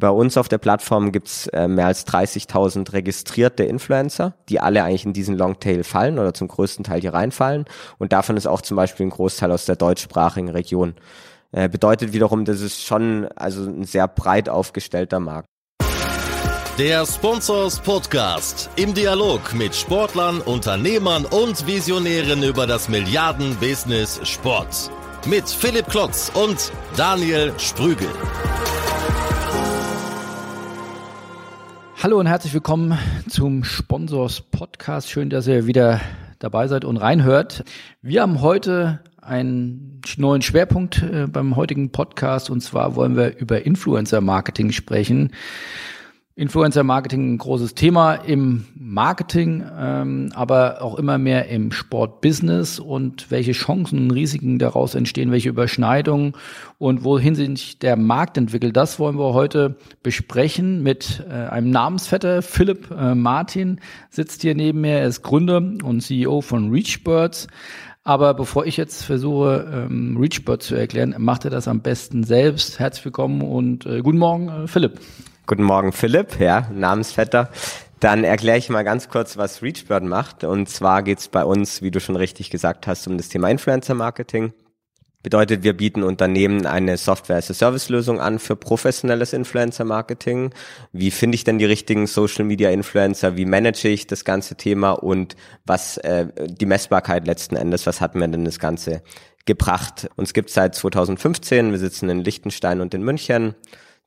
Bei uns auf der Plattform gibt's äh, mehr als 30.000 registrierte Influencer, die alle eigentlich in diesen Longtail fallen oder zum größten Teil hier reinfallen. Und davon ist auch zum Beispiel ein Großteil aus der deutschsprachigen Region. Äh, bedeutet wiederum, das ist schon also ein sehr breit aufgestellter Markt. Der Sponsors Podcast im Dialog mit Sportlern, Unternehmern und Visionären über das Milliarden-Business Sport. Mit Philipp Klotz und Daniel Sprügel. Hallo und herzlich willkommen zum Sponsors Podcast. Schön, dass ihr wieder dabei seid und reinhört. Wir haben heute einen neuen Schwerpunkt äh, beim heutigen Podcast und zwar wollen wir über Influencer Marketing sprechen. Influencer Marketing ein großes Thema im Marketing, ähm, aber auch immer mehr im Sportbusiness und welche Chancen und Risiken daraus entstehen, welche Überschneidungen und wohin sich der Markt entwickelt. Das wollen wir heute besprechen mit äh, einem Namensvetter. Philipp äh, Martin sitzt hier neben mir. Er ist Gründer und CEO von ReachBirds. Aber bevor ich jetzt versuche, ähm, ReachBirds zu erklären, macht er das am besten selbst. Herzlich willkommen und äh, guten Morgen, äh, Philipp. Guten Morgen, Philipp, ja, Namensvetter. Dann erkläre ich mal ganz kurz, was ReachBird macht. Und zwar geht es bei uns, wie du schon richtig gesagt hast, um das Thema Influencer Marketing. Bedeutet, wir bieten Unternehmen eine Software-as-a-Service-Lösung an für professionelles Influencer-Marketing. Wie finde ich denn die richtigen Social-Media-Influencer? Wie manage ich das ganze Thema? Und was äh, die Messbarkeit letzten Endes, was hat mir denn das Ganze gebracht? Uns gibt seit 2015. Wir sitzen in Liechtenstein und in München.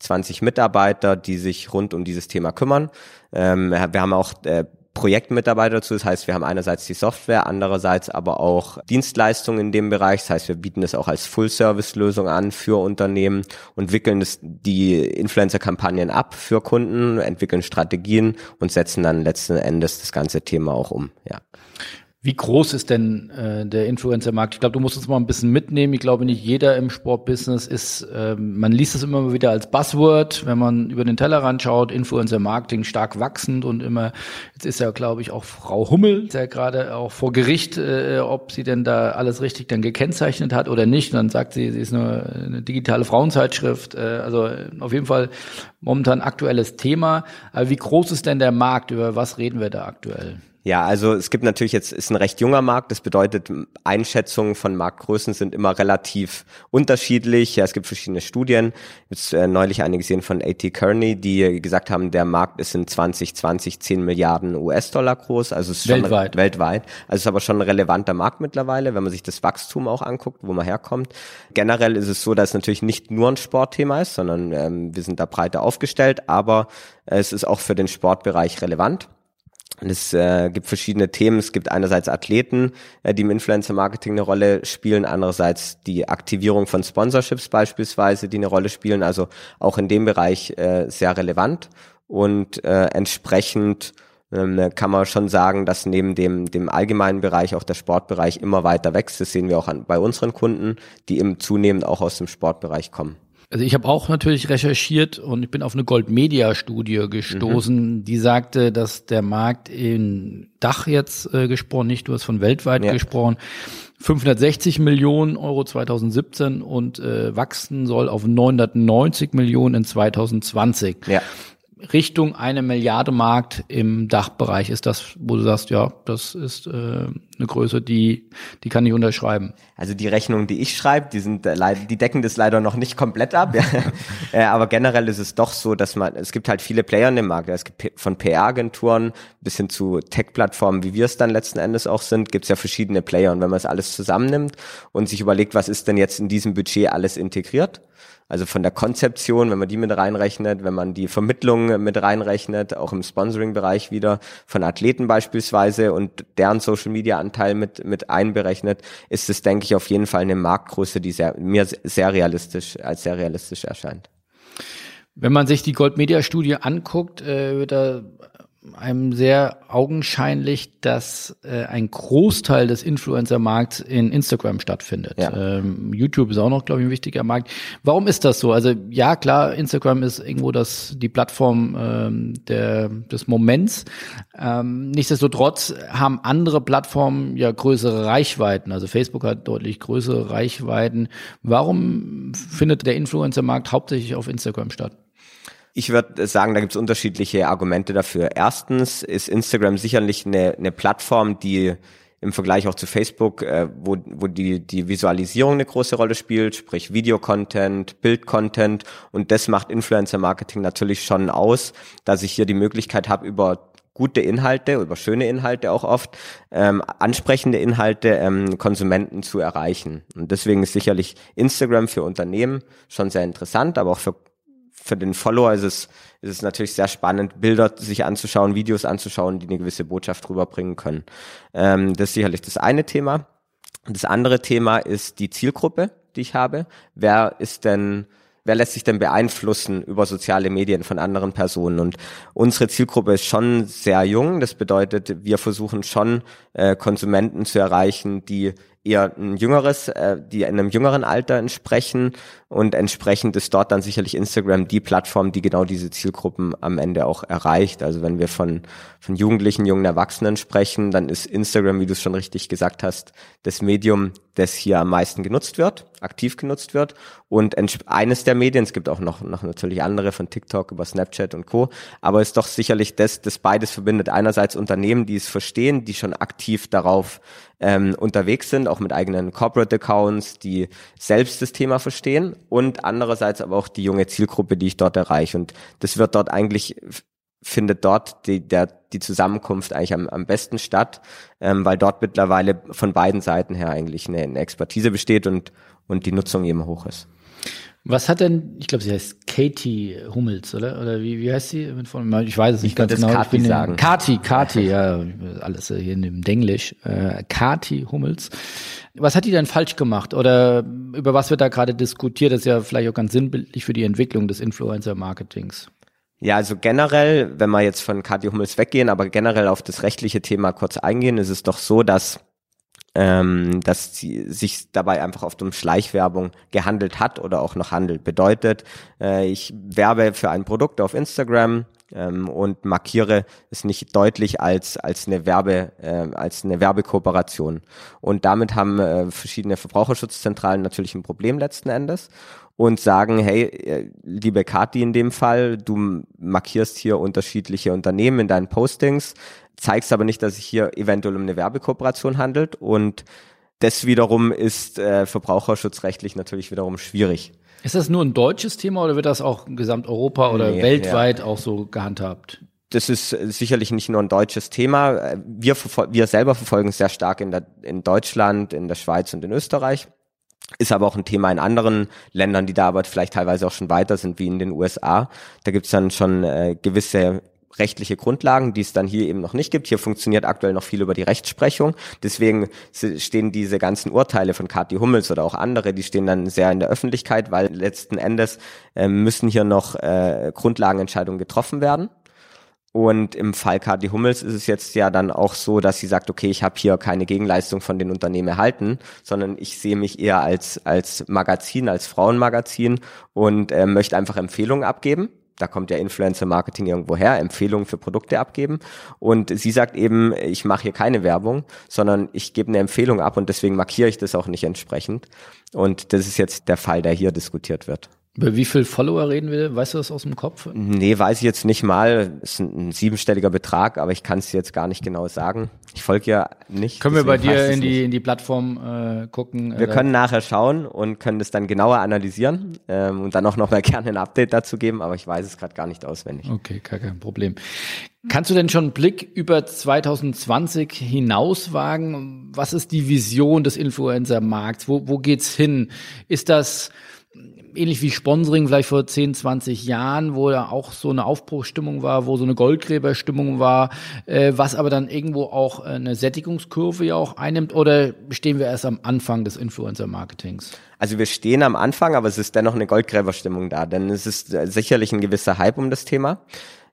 20 Mitarbeiter, die sich rund um dieses Thema kümmern. Ähm, wir haben auch äh, Projektmitarbeiter dazu. Das heißt, wir haben einerseits die Software, andererseits aber auch Dienstleistungen in dem Bereich. Das heißt, wir bieten es auch als Full-Service-Lösung an für Unternehmen und wickeln das, die Influencer-Kampagnen ab für Kunden, entwickeln Strategien und setzen dann letzten Endes das ganze Thema auch um. Ja. Wie groß ist denn äh, der Influencer-Markt? Ich glaube, du musst uns mal ein bisschen mitnehmen. Ich glaube, nicht jeder im Sportbusiness ist, äh, man liest es immer wieder als Buzzword, wenn man über den Tellerrand schaut, Influencer-Marketing stark wachsend und immer, jetzt ist ja, glaube ich, auch Frau Hummel, der gerade auch vor Gericht, äh, ob sie denn da alles richtig dann gekennzeichnet hat oder nicht. Und dann sagt sie, sie ist nur eine digitale Frauenzeitschrift. Äh, also auf jeden Fall momentan aktuelles Thema. Aber wie groß ist denn der Markt? Über was reden wir da aktuell? Ja, also es gibt natürlich jetzt, ist ein recht junger Markt. Das bedeutet, Einschätzungen von Marktgrößen sind immer relativ unterschiedlich. Ja, es gibt verschiedene Studien. Jetzt äh, neulich eine gesehen von A.T. Kearney, die gesagt haben, der Markt ist in 2020 10 Milliarden US-Dollar groß. Also es ist weltweit. schon weltweit. Also es ist aber schon ein relevanter Markt mittlerweile, wenn man sich das Wachstum auch anguckt, wo man herkommt. Generell ist es so, dass es natürlich nicht nur ein Sportthema ist, sondern ähm, wir sind da breiter aufgestellt, aber es ist auch für den Sportbereich relevant. Und es äh, gibt verschiedene Themen. Es gibt einerseits Athleten, äh, die im Influencer-Marketing eine Rolle spielen, andererseits die Aktivierung von Sponsorships beispielsweise, die eine Rolle spielen. Also auch in dem Bereich äh, sehr relevant und äh, entsprechend ähm, kann man schon sagen, dass neben dem, dem allgemeinen Bereich auch der Sportbereich immer weiter wächst. Das sehen wir auch an, bei unseren Kunden, die eben zunehmend auch aus dem Sportbereich kommen. Also ich habe auch natürlich recherchiert und ich bin auf eine Gold-Media-Studie gestoßen, mhm. die sagte, dass der Markt in Dach jetzt äh, gesprochen, nicht du hast von weltweit ja. gesprochen, 560 Millionen Euro 2017 und äh, wachsen soll auf 990 Millionen in 2020. Ja. Richtung eine Milliarde Markt im Dachbereich ist das, wo du sagst, ja, das ist äh, eine Größe, die die kann ich unterschreiben. Also die Rechnungen, die ich schreibe, die sind äh, die decken das leider noch nicht komplett ab. Ja. äh, aber generell ist es doch so, dass man es gibt halt viele Player in dem Markt. Es gibt von PR-Agenturen bis hin zu Tech-Plattformen, wie wir es dann letzten Endes auch sind, gibt es ja verschiedene Player. Und wenn man es alles zusammennimmt und sich überlegt, was ist denn jetzt in diesem Budget alles integriert, also von der Konzeption, wenn man die mit reinrechnet, wenn man die Vermittlung mit reinrechnet, auch im Sponsoring-Bereich wieder von Athleten beispielsweise und deren Social-Media-Anteil mit, mit einberechnet, ist es, denke ich, auf jeden Fall eine Marktgröße, die sehr, mir sehr realistisch, als sehr realistisch erscheint. Wenn man sich die Gold Media Studie anguckt, äh, wird da einem sehr augenscheinlich, dass äh, ein Großteil des Influencer-Markts in Instagram stattfindet. Ja. Ähm, YouTube ist auch noch, glaube ich, ein wichtiger Markt. Warum ist das so? Also ja, klar, Instagram ist irgendwo das die Plattform ähm, der, des Moments. Ähm, nichtsdestotrotz haben andere Plattformen ja größere Reichweiten. Also Facebook hat deutlich größere Reichweiten. Warum findet der Influencer-Markt hauptsächlich auf Instagram statt? Ich würde sagen, da gibt es unterschiedliche Argumente dafür. Erstens ist Instagram sicherlich eine, eine Plattform, die im Vergleich auch zu Facebook, äh, wo, wo die, die Visualisierung eine große Rolle spielt, sprich Videocontent, Bildcontent und das macht Influencer-Marketing natürlich schon aus, dass ich hier die Möglichkeit habe, über gute Inhalte, über schöne Inhalte auch oft, ähm, ansprechende Inhalte ähm, Konsumenten zu erreichen. Und deswegen ist sicherlich Instagram für Unternehmen schon sehr interessant, aber auch für für den Follower ist es, ist es natürlich sehr spannend, Bilder sich anzuschauen, Videos anzuschauen, die eine gewisse Botschaft rüberbringen können. Ähm, das ist sicherlich das eine Thema. Das andere Thema ist die Zielgruppe, die ich habe. Wer ist denn wer lässt sich denn beeinflussen über soziale Medien von anderen Personen? Und unsere Zielgruppe ist schon sehr jung. Das bedeutet, wir versuchen schon äh, Konsumenten zu erreichen, die eher ein jüngeres, äh, die in einem jüngeren Alter entsprechen und entsprechend ist dort dann sicherlich Instagram die Plattform, die genau diese Zielgruppen am Ende auch erreicht. Also wenn wir von, von Jugendlichen, jungen Erwachsenen sprechen, dann ist Instagram, wie du es schon richtig gesagt hast, das Medium, das hier am meisten genutzt wird, aktiv genutzt wird und eines der Medien, es gibt auch noch, noch natürlich andere von TikTok über Snapchat und Co., aber ist doch sicherlich das, das beides verbindet. Einerseits Unternehmen, die es verstehen, die schon aktiv darauf ähm, unterwegs sind, auch mit eigenen Corporate Accounts, die selbst das Thema verstehen und andererseits aber auch die junge Zielgruppe, die ich dort erreiche. Und das wird dort eigentlich findet dort die, der, die Zusammenkunft eigentlich am, am besten statt, ähm, weil dort mittlerweile von beiden Seiten her eigentlich eine, eine Expertise besteht und, und die Nutzung eben hoch ist. Was hat denn, ich glaube, sie heißt Katie Hummels, oder? Oder wie, wie heißt sie? Ich weiß es nicht ich ganz genau. Kati ich sagen. Kati, Kati, ja, alles hier in dem Denglisch. Äh, Kati Hummels. Was hat die denn falsch gemacht? Oder über was wird da gerade diskutiert? Das ist ja vielleicht auch ganz sinnbildlich für die Entwicklung des Influencer-Marketings. Ja, also generell, wenn wir jetzt von Kati Hummels weggehen, aber generell auf das rechtliche Thema kurz eingehen, ist es doch so, dass ähm, dass sie sich dabei einfach oft um Schleichwerbung gehandelt hat oder auch noch handelt. Bedeutet, äh, ich werbe für ein Produkt auf Instagram ähm, und markiere es nicht deutlich als als eine Werbe äh, als eine Werbekooperation. Und damit haben äh, verschiedene Verbraucherschutzzentralen natürlich ein Problem letzten Endes und sagen, hey, äh, liebe Kati in dem Fall, du markierst hier unterschiedliche Unternehmen in deinen Postings, zeigst aber nicht, dass sich hier eventuell um eine Werbekooperation handelt und das wiederum ist äh, verbraucherschutzrechtlich natürlich wiederum schwierig. Ist das nur ein deutsches Thema oder wird das auch in Gesamteuropa oder nee, weltweit ja. auch so gehandhabt? Das ist sicherlich nicht nur ein deutsches Thema. Wir, wir selber verfolgen es sehr stark in, der, in Deutschland, in der Schweiz und in Österreich. Ist aber auch ein Thema in anderen Ländern, die da aber vielleicht teilweise auch schon weiter sind, wie in den USA. Da gibt's dann schon äh, gewisse rechtliche Grundlagen, die es dann hier eben noch nicht gibt. Hier funktioniert aktuell noch viel über die Rechtsprechung. Deswegen stehen diese ganzen Urteile von Kathi Hummels oder auch andere, die stehen dann sehr in der Öffentlichkeit, weil letzten Endes äh, müssen hier noch äh, Grundlagenentscheidungen getroffen werden. Und im Fall Kathi Hummels ist es jetzt ja dann auch so, dass sie sagt, okay, ich habe hier keine Gegenleistung von den Unternehmen erhalten, sondern ich sehe mich eher als, als Magazin, als Frauenmagazin und äh, möchte einfach Empfehlungen abgeben da kommt ja Influencer-Marketing irgendwo her, Empfehlungen für Produkte abgeben. Und sie sagt eben, ich mache hier keine Werbung, sondern ich gebe eine Empfehlung ab und deswegen markiere ich das auch nicht entsprechend. Und das ist jetzt der Fall, der hier diskutiert wird. Über wie viel Follower reden wir? Weißt du das aus dem Kopf? Nee, weiß ich jetzt nicht mal. Es ist ein, siebenstelliger Betrag, aber ich kann es jetzt gar nicht genau sagen. Ich folge ja nicht. Können wir bei dir in die, in die Plattform äh, gucken? Wir äh, können nachher schauen und können das dann genauer analysieren ähm, und dann auch noch mal gerne ein Update dazu geben, aber ich weiß es gerade gar nicht auswendig. Okay, gar kein Problem. Kannst du denn schon einen Blick über 2020 hinaus wagen? Was ist die Vision des Influencer-Markts? Wo, wo geht's hin? Ist das ähnlich wie Sponsoring vielleicht vor 10, 20 Jahren, wo da auch so eine Aufbruchstimmung war, wo so eine Goldgräberstimmung war, äh, was aber dann irgendwo auch eine Sättigungskurve ja auch einnimmt oder stehen wir erst am Anfang des Influencer-Marketings? Also wir stehen am Anfang, aber es ist dennoch eine Goldgräberstimmung da, denn es ist sicherlich ein gewisser Hype um das Thema.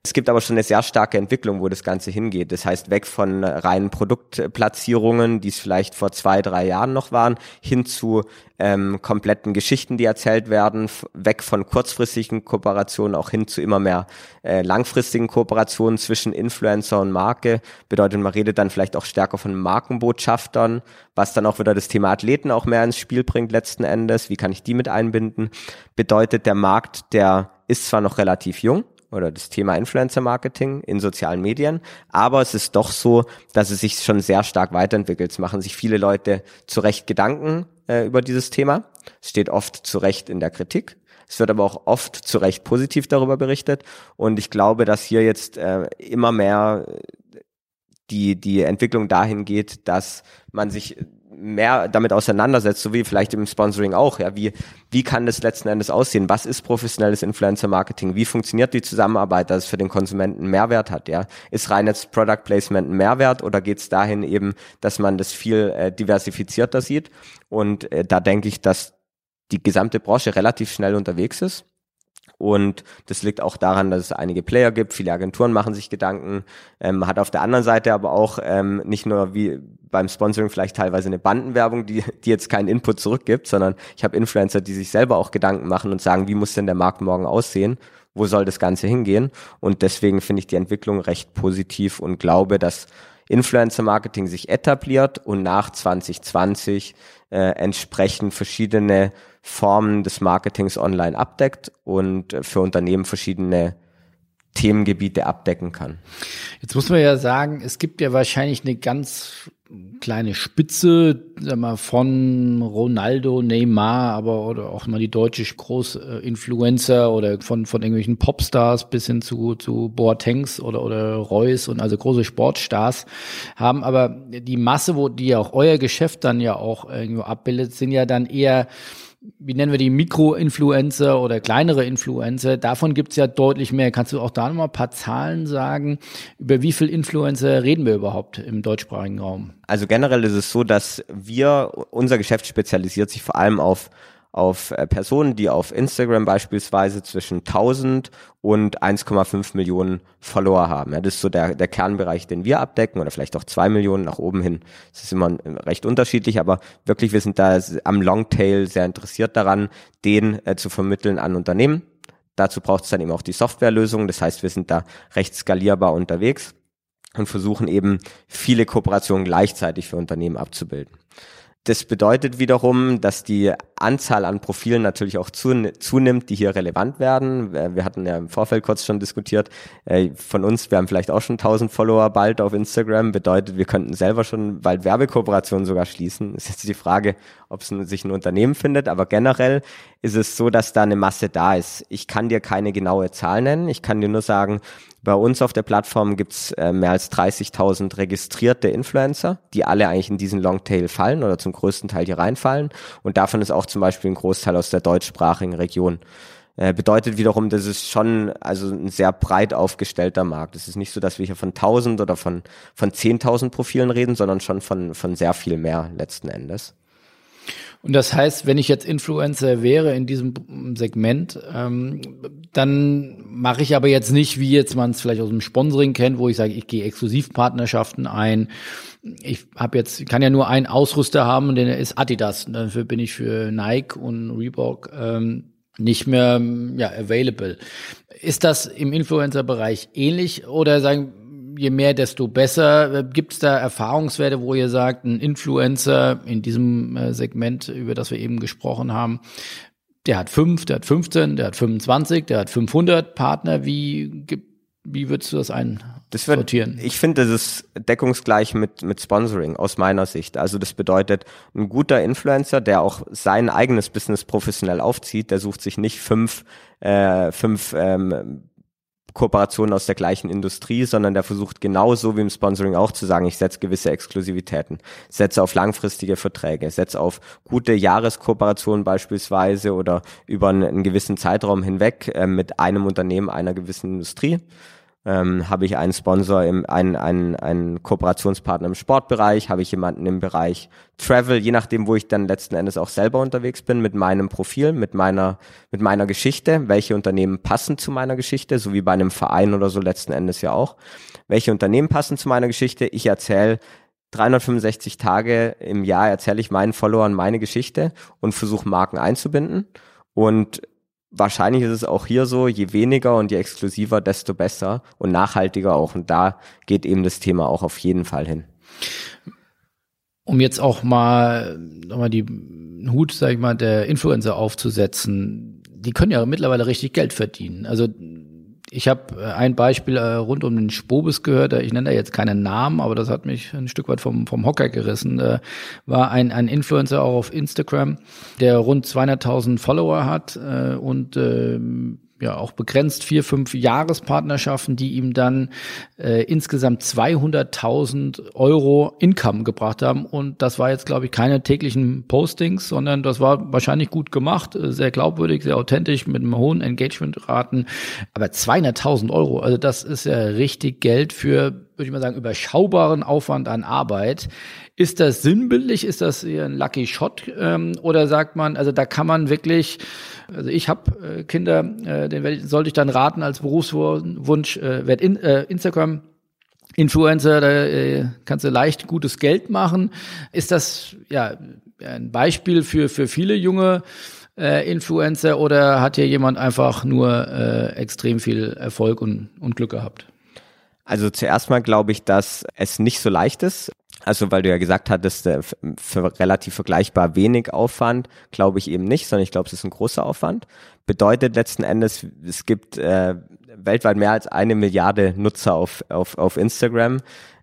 Es gibt aber schon eine sehr starke Entwicklung, wo das Ganze hingeht. Das heißt, weg von reinen Produktplatzierungen, die es vielleicht vor zwei, drei Jahren noch waren, hin zu ähm, kompletten Geschichten, die erzählt werden, weg von kurzfristigen Kooperationen auch hin zu immer mehr äh, langfristigen Kooperationen zwischen Influencer und Marke. Bedeutet, man redet dann vielleicht auch stärker von Markenbotschaftern, was dann auch wieder das Thema Athleten auch mehr ins Spiel bringt letzten Endes. Wie kann ich die mit einbinden? Bedeutet, der Markt, der ist zwar noch relativ jung, oder das Thema Influencer Marketing in sozialen Medien. Aber es ist doch so, dass es sich schon sehr stark weiterentwickelt. Es machen sich viele Leute zu Recht Gedanken äh, über dieses Thema. Es steht oft zu Recht in der Kritik. Es wird aber auch oft zu Recht positiv darüber berichtet. Und ich glaube, dass hier jetzt äh, immer mehr die, die Entwicklung dahin geht, dass man sich mehr damit auseinandersetzt, so wie vielleicht im Sponsoring auch, ja, wie, wie kann das letzten Endes aussehen? Was ist professionelles Influencer Marketing? Wie funktioniert die Zusammenarbeit, dass es für den Konsumenten Mehrwert hat, ja? Ist rein jetzt Product Placement ein Mehrwert oder geht es dahin eben, dass man das viel äh, diversifizierter sieht? Und äh, da denke ich, dass die gesamte Branche relativ schnell unterwegs ist und das liegt auch daran, dass es einige Player gibt, viele Agenturen machen sich Gedanken, ähm, hat auf der anderen Seite aber auch ähm, nicht nur wie beim Sponsoring vielleicht teilweise eine Bandenwerbung, die, die jetzt keinen Input zurückgibt, sondern ich habe Influencer, die sich selber auch Gedanken machen und sagen, wie muss denn der Markt morgen aussehen? Wo soll das Ganze hingehen? Und deswegen finde ich die Entwicklung recht positiv und glaube, dass Influencer-Marketing sich etabliert und nach 2020 äh, entsprechend verschiedene Formen des Marketings online abdeckt und für Unternehmen verschiedene Themengebiete abdecken kann. Jetzt muss man ja sagen, es gibt ja wahrscheinlich eine ganz kleine Spitze, sag mal, von Ronaldo, Neymar, aber oder auch mal die deutsche Großinfluencer oder von, von irgendwelchen Popstars bis hin zu, zu Boatengs oder, oder Reus und also große Sportstars haben. Aber die Masse, wo die ja auch euer Geschäft dann ja auch irgendwo abbildet, sind ja dann eher wie nennen wir die Mikroinfluencer oder kleinere Influencer, davon gibt's ja deutlich mehr. Kannst du auch da nochmal ein paar Zahlen sagen? Über wie viel Influencer reden wir überhaupt im deutschsprachigen Raum? Also generell ist es so, dass wir, unser Geschäft spezialisiert sich vor allem auf auf äh, Personen, die auf Instagram beispielsweise zwischen 1000 und 1,5 Millionen Follower haben. Ja, das ist so der, der Kernbereich, den wir abdecken oder vielleicht auch zwei Millionen nach oben hin. Das ist immer recht unterschiedlich, aber wirklich, wir sind da am Longtail sehr interessiert daran, den äh, zu vermitteln an Unternehmen. Dazu braucht es dann eben auch die Softwarelösung. Das heißt, wir sind da recht skalierbar unterwegs und versuchen eben viele Kooperationen gleichzeitig für Unternehmen abzubilden. Das bedeutet wiederum, dass die Anzahl an Profilen natürlich auch zunimmt, die hier relevant werden. Wir hatten ja im Vorfeld kurz schon diskutiert, äh, von uns, wir haben vielleicht auch schon 1000 Follower bald auf Instagram, bedeutet, wir könnten selber schon bald Werbekooperationen sogar schließen. Ist jetzt die Frage, ob es sich ein Unternehmen findet, aber generell ist es so, dass da eine Masse da ist. Ich kann dir keine genaue Zahl nennen, ich kann dir nur sagen, bei uns auf der Plattform gibt's äh, mehr als 30.000 registrierte Influencer, die alle eigentlich in diesen Longtail fallen oder zum größten Teil hier reinfallen. Und davon ist auch zum Beispiel ein Großteil aus der deutschsprachigen Region. Äh, bedeutet wiederum, das ist schon also ein sehr breit aufgestellter Markt. Es ist nicht so, dass wir hier von 1000 oder von, von 10.000 Profilen reden, sondern schon von, von sehr viel mehr letzten Endes. Und das heißt, wenn ich jetzt Influencer wäre in diesem Segment, ähm, dann mache ich aber jetzt nicht, wie jetzt man es vielleicht aus dem Sponsoring kennt, wo ich sage, ich gehe Exklusivpartnerschaften ein. Ich habe jetzt, kann ja nur einen Ausrüster haben, und der ist Adidas. Und dafür bin ich für Nike und Reebok ähm, nicht mehr ja, available. Ist das im Influencer-Bereich ähnlich oder sagen je mehr, desto besser. Gibt es da Erfahrungswerte, wo ihr sagt, ein Influencer in diesem äh, Segment, über das wir eben gesprochen haben, der hat fünf, der hat 15, der hat 25, der hat 500 Partner. Wie, wie würdest du das ein? Das wird, sortieren? Ich finde, das ist deckungsgleich mit, mit Sponsoring aus meiner Sicht. Also das bedeutet, ein guter Influencer, der auch sein eigenes Business professionell aufzieht, der sucht sich nicht fünf, äh, fünf ähm, Kooperationen aus der gleichen Industrie, sondern der versucht genauso wie im Sponsoring auch zu sagen, ich setze gewisse Exklusivitäten, setze auf langfristige Verträge, setze auf gute Jahreskooperationen beispielsweise oder über einen, gewissen Zeitraum hinweg äh, mit einem Unternehmen einer gewissen Industrie ähm, habe ich einen Sponsor, im, einen, einen, einen Kooperationspartner im Sportbereich, habe ich jemanden im Bereich Travel, je nachdem, wo ich dann letzten Endes auch selber unterwegs bin, mit meinem Profil, mit meiner, mit meiner Geschichte, welche Unternehmen passen zu meiner Geschichte, so wie bei einem Verein oder so letzten Endes ja auch. Welche Unternehmen passen zu meiner Geschichte? Ich erzähle 365 Tage im Jahr erzähle ich meinen Followern meine Geschichte und versuche Marken einzubinden. Und wahrscheinlich ist es auch hier so, je weniger und je exklusiver, desto besser und nachhaltiger auch. Und da geht eben das Thema auch auf jeden Fall hin. Um jetzt auch mal nochmal die Hut, sag ich mal, der Influencer aufzusetzen, die können ja mittlerweile richtig Geld verdienen. Also Ich habe äh, ein Beispiel äh, rund um den Spobis gehört, ich nenne da jetzt keinen Namen, aber das hat mich ein Stück weit vom, vom Hocker gerissen. Äh, war ein, ein Influencer auch auf Instagram, der rund 200.000 Follower hat und äh, ja auch begrenzt vier, fünf Jahrespartnerschaften, die ihm dann äh, insgesamt 200.000 Euro Income gebracht haben. Und das war jetzt, glaube ich, keine täglichen Postings, sondern das war wahrscheinlich gut gemacht, äh, sehr glaubwürdig, sehr authentisch, mit einem hohen Engagementraten. Aber 200.000 Euro, also das ist ja richtig Geld für, würde ich mal sagen, überschaubaren Aufwand an Arbeit. Ist das sinnbildlich? Ist das eher ein Lucky Shot? Ähm, oder sagt man, also da kann man wirklich also ich habe äh, Kinder, äh, den ich, sollte ich dann raten als Berufswunsch, äh, werd in, äh, Instagram Influencer, da äh, kannst du leicht gutes Geld machen. Ist das ja ein Beispiel für, für viele junge äh, Influencer oder hat hier jemand einfach nur äh, extrem viel Erfolg und, und Glück gehabt? Also zuerst mal glaube ich, dass es nicht so leicht ist. Also weil du ja gesagt hattest, für relativ vergleichbar wenig Aufwand, glaube ich eben nicht, sondern ich glaube, es ist ein großer Aufwand. Bedeutet letzten Endes, es gibt äh, weltweit mehr als eine Milliarde Nutzer auf, auf, auf Instagram.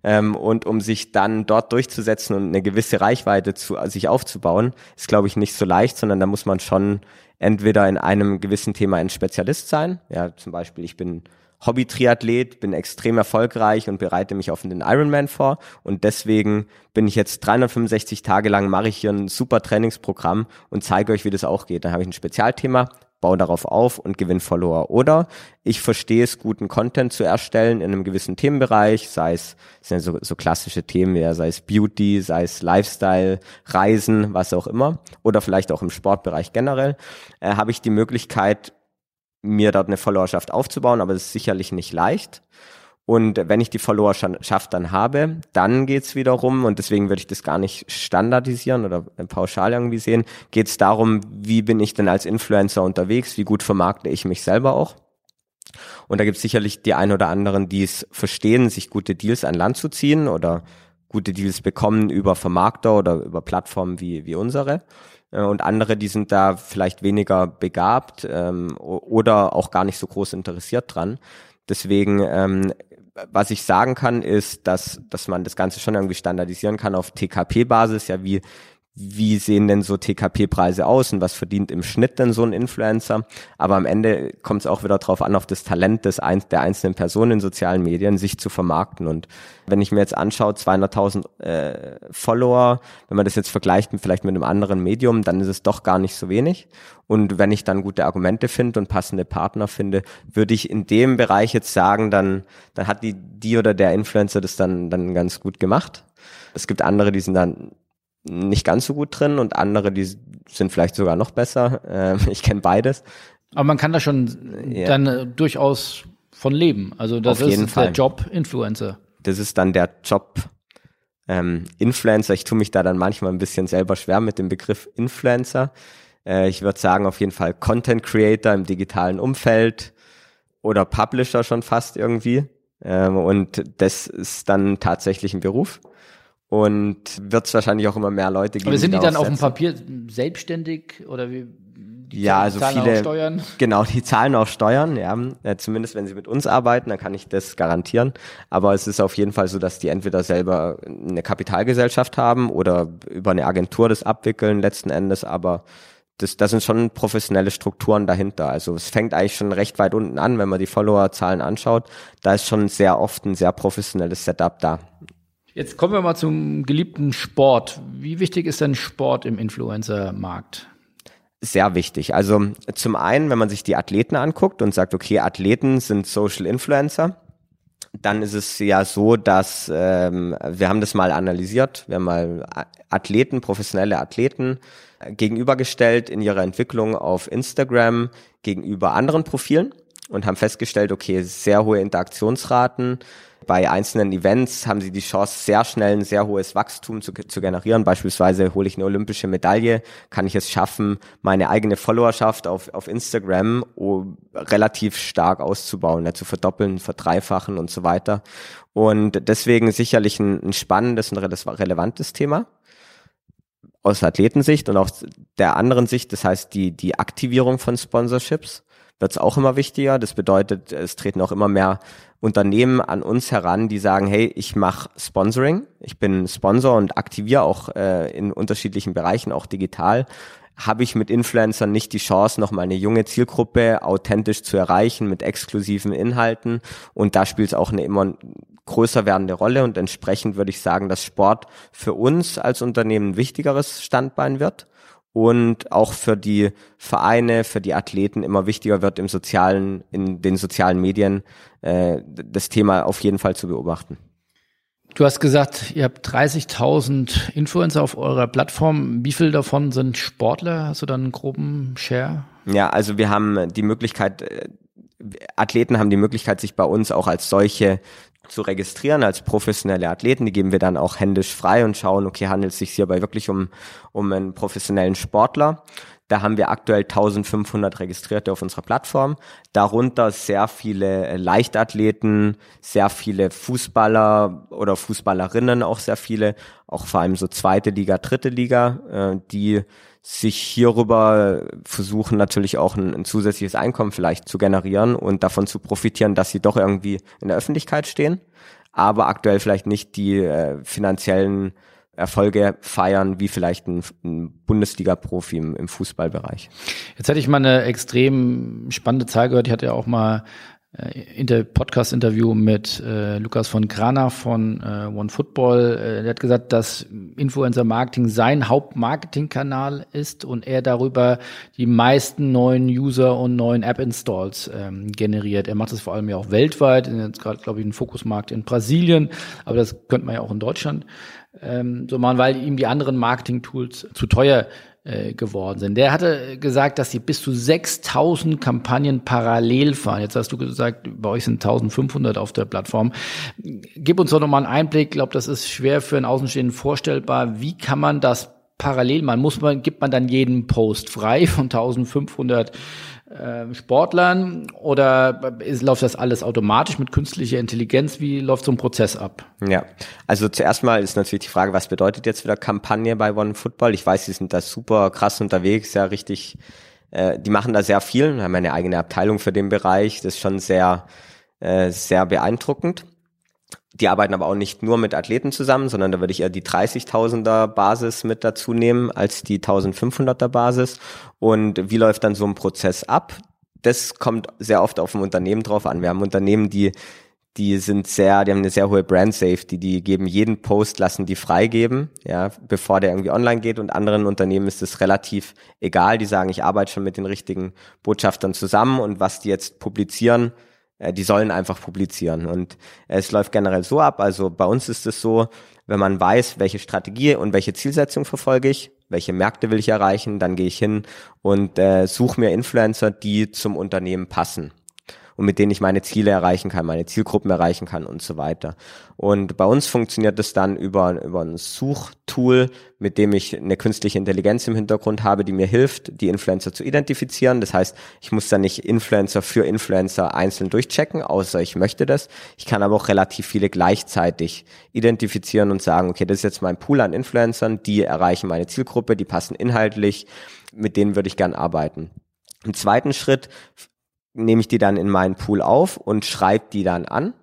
Ähm, und um sich dann dort durchzusetzen und eine gewisse Reichweite zu sich aufzubauen, ist, glaube ich, nicht so leicht, sondern da muss man schon entweder in einem gewissen Thema ein Spezialist sein. Ja, zum Beispiel, ich bin Hobby-Triathlet, bin extrem erfolgreich und bereite mich auf den Ironman vor. Und deswegen bin ich jetzt 365 Tage lang, mache ich hier ein super Trainingsprogramm und zeige euch, wie das auch geht. Dann habe ich ein Spezialthema, baue darauf auf und gewinne Follower. Oder ich verstehe es, guten Content zu erstellen in einem gewissen Themenbereich, sei es sind so, so klassische Themen, ja, sei es Beauty, sei es Lifestyle, Reisen, was auch immer. Oder vielleicht auch im Sportbereich generell, äh, habe ich die Möglichkeit, mir dort eine Followerschaft aufzubauen, aber es ist sicherlich nicht leicht. Und wenn ich die Followerschaft dann habe, dann geht's wiederum, und deswegen würde ich das gar nicht standardisieren oder pauschal irgendwie sehen, geht's darum, wie bin ich denn als Influencer unterwegs, wie gut vermarkte ich mich selber auch. Und da gibt's sicherlich die ein oder anderen, die es verstehen, sich gute Deals an Land zu ziehen oder gute Deals bekommen über Vermarkter oder über Plattformen wie, wie unsere. Äh, und andere, die sind da vielleicht weniger begabt ähm, oder auch gar nicht so groß interessiert dran. Deswegen, ähm, was ich sagen kann, ist, dass, dass man das Ganze schon irgendwie standardisieren kann auf TKP-Basis, ja, wie, wie sehen denn so TKP-Preise aus und was verdient im Schnitt denn so ein Influencer. Aber am Ende kommt es auch wieder darauf an, auf das Talent des ein, der einzelnen Person in sozialen Medien, sich zu vermarkten. Und wenn ich mir jetzt anschaue, 200.000 äh, Follower, wenn man das jetzt vergleicht mit, vielleicht mit einem anderen Medium, dann ist es doch gar nicht so wenig. Und wenn ich dann gute Argumente finde und passende Partner finde, würde ich in dem Bereich jetzt sagen, dann, dann hat die, die oder der Influencer das dann, dann ganz gut gemacht. Es gibt andere, die sind dann nicht ganz so gut drin und andere, die sind vielleicht sogar noch besser. Ähm, ich kenne beides. Aber man kann da schon ja. dann äh, durchaus von leben. Also das Auf ist der Job Influencer. Das ist dann der Job ähm, Influencer. Ich tue mich da dann manchmal ein bisschen selber schwer mit dem Begriff Influencer. Äh, ich würde sagen, auf jeden Fall Content Creator im digitalen Umfeld oder Publisher schon fast irgendwie. Ähm, und das ist dann tatsächlich ein Beruf und wird es wahrscheinlich auch immer mehr Leute geben. Aber sind die dann auf dem Papier selbstständig oder wie? Die ja, also zahlen viele, auch Steuern. genau, die zahlen auch Steuern, ja. Äh, zumindest wenn sie mit uns arbeiten, dann kann ich das garantieren. Aber es ist auf jeden Fall so, dass die entweder selber eine Kapitalgesellschaft haben oder über eine Agentur das abwickeln letzten Endes. Aber das, das sind schon professionelle Strukturen dahinter. Also es fängt eigentlich schon recht weit unten an, wenn man die Followerzahlen anschaut. Da ist schon sehr oft ein sehr professionelles Setup da. Jetzt kommen wir mal zum geliebten Sport. Wie wichtig ist denn Sport im Influencer-Markt? Sehr wichtig. Also zum einen, wenn man sich die Athleten anguckt und sagt, okay, Athleten sind Social Influencer, dann ist es ja so, dass ähm, wir haben das mal analysiert, wir haben mal Athleten, professionelle Athleten gegenübergestellt in ihrer Entwicklung auf Instagram gegenüber anderen Profilen und haben festgestellt, okay, sehr hohe Interaktionsraten, bei einzelnen Events haben sie die Chance, sehr schnell ein sehr hohes Wachstum zu, zu generieren. Beispielsweise hole ich eine olympische Medaille, kann ich es schaffen, meine eigene Followerschaft auf, auf Instagram oh, relativ stark auszubauen, ja, zu verdoppeln, verdreifachen und so weiter. Und deswegen sicherlich ein, ein spannendes und relevantes Thema aus Athletensicht und auch der anderen Sicht, das heißt die, die Aktivierung von Sponsorships wird es auch immer wichtiger. Das bedeutet, es treten auch immer mehr Unternehmen an uns heran, die sagen, hey, ich mache Sponsoring, ich bin Sponsor und aktiviere auch äh, in unterschiedlichen Bereichen, auch digital. Habe ich mit Influencern nicht die Chance, noch mal eine junge Zielgruppe authentisch zu erreichen mit exklusiven Inhalten? Und da spielt es auch eine immer größer werdende Rolle und entsprechend würde ich sagen, dass Sport für uns als Unternehmen ein wichtigeres Standbein wird und auch für die Vereine, für die Athleten immer wichtiger wird im sozialen, in den sozialen Medien äh, das Thema auf jeden Fall zu beobachten. Du hast gesagt, ihr habt 30.000 Influencer auf eurer Plattform. Wie viel davon sind Sportler? Hast du dann einen groben Share? Ja, also wir haben die Möglichkeit, äh, Athleten haben die Möglichkeit, sich bei uns auch als solche zu registrieren als professionelle Athleten. Die geben wir dann auch händisch frei und schauen, okay, handelt es sich hierbei wirklich um, um einen professionellen Sportler. Da haben wir aktuell 1500 Registrierte auf unserer Plattform. Darunter sehr viele Leichtathleten, sehr viele Fußballer oder Fußballerinnen, auch sehr viele, auch vor allem so zweite Liga, dritte Liga, äh, die sich hierüber versuchen natürlich auch ein, ein, zusätzliches Einkommen vielleicht zu generieren und davon zu profitieren, dass sie doch irgendwie in der Öffentlichkeit stehen, aber aktuell vielleicht nicht die äh, finanziellen Erfolge feiern, wie vielleicht ein, ein Bundesliga-Profi im, im Fußballbereich. Jetzt hatte ich mal eine extrem spannende Zahl gehört. Ich hatte ja auch mal Inter Podcast-Interview mit äh, Lukas von Grana von äh, OneFootball. Äh, der hat gesagt, dass Influencer-Marketing sein Hauptmarketingkanal ist und er darüber die meisten neuen User und neuen App-Installs ähm, generiert. Er macht das vor allem ja auch weltweit. Jetzt gerade, glaube ich, ein Fokusmarkt in Brasilien, aber das könnte man ja auch in Deutschland ähm, so machen, weil ihm die anderen Marketing-Tools zu teuer äh, geworden sind. Der hatte gesagt, dass sie bis zu 6000 Kampagnen parallel fahren. Jetzt hast du gesagt, bei euch sind 1500 auf der Plattform. Gib uns doch nochmal einen Einblick. Ich glaube, das ist schwer für einen Außenstehenden vorstellbar. Wie kann man das parallel machen? Muss man, gibt man dann jeden Post frei von 1500 äh, Sportlern oder ist, läuft das alles automatisch mit künstlicher Intelligenz? Wie läuft so ein Prozess ab? Ja, also zuerst mal ist natürlich die Frage, was bedeutet jetzt wieder Kampagne bei One Football? Ich weiß, sie sind da super krass unterwegs, ja richtig, äh, die machen da sehr viel, haben eine eigene Abteilung für den Bereich, das ist schon sehr, äh, sehr beeindruckend. Die arbeiten aber auch nicht nur mit Athleten zusammen, sondern da würde ich eher die 30.000er Basis mit dazu nehmen als die 1.500er Basis. Und wie läuft dann so ein Prozess ab? Das kommt sehr oft auf ein Unternehmen drauf an. Wir haben Unternehmen, die die sind sehr, die haben eine sehr hohe Brand Safety, die geben jeden Post, lassen die freigeben, ja, bevor der irgendwie online geht und anderen Unternehmen ist es relativ egal, die sagen, ich arbeite schon mit den richtigen Botschaftern zusammen und was die jetzt publizieren, die sollen einfach publizieren. Und es läuft generell so ab, also bei uns ist es so, wenn man weiß, welche Strategie und welche Zielsetzung verfolge ich, welche Märkte will ich erreichen, dann gehe ich hin und äh, suche mir Influencer, die zum Unternehmen passen und mit denen ich meine Ziele erreichen kann, meine Zielgruppen erreichen kann und so weiter. Und bei uns funktioniert das dann über, über ein Suchtool, mit dem ich eine künstliche Intelligenz im Hintergrund habe, die mir hilft, die Influencer zu identifizieren. Das heißt, ich muss dann nicht Influencer für Influencer einzeln durchchecken, außer ich möchte das. Ich kann aber auch relativ viele gleichzeitig identifizieren und sagen, okay, das ist jetzt mein Pool an Influencern, die erreichen meine Zielgruppe, die passen inhaltlich, mit denen würde ich gern arbeiten. Im zweiten Schritt nehme ich die dann in meinen Pool auf und schreibe die dann an,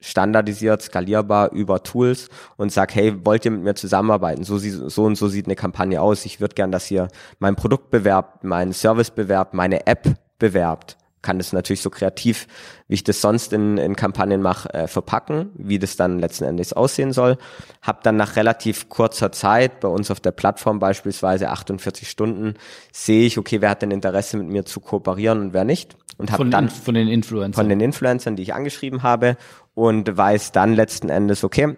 standardisiert, skalierbar über Tools und sag, hey, wollt ihr mit mir zusammenarbeiten? So, so und so sieht eine Kampagne aus. Ich würde gern, dass ihr mein Produkt bewerbt, meinen Service bewerbt, meine App bewerbt kann das natürlich so kreativ, wie ich das sonst in, in Kampagnen mache, äh, verpacken, wie das dann letzten Endes aussehen soll. Hab dann nach relativ kurzer Zeit, bei uns auf der Plattform beispielsweise 48 Stunden, sehe ich, okay, wer hat denn Interesse mit mir zu kooperieren und wer nicht. Und habe dann von den Influencern. Von den Influencern, die ich angeschrieben habe und weiß dann letzten Endes, okay,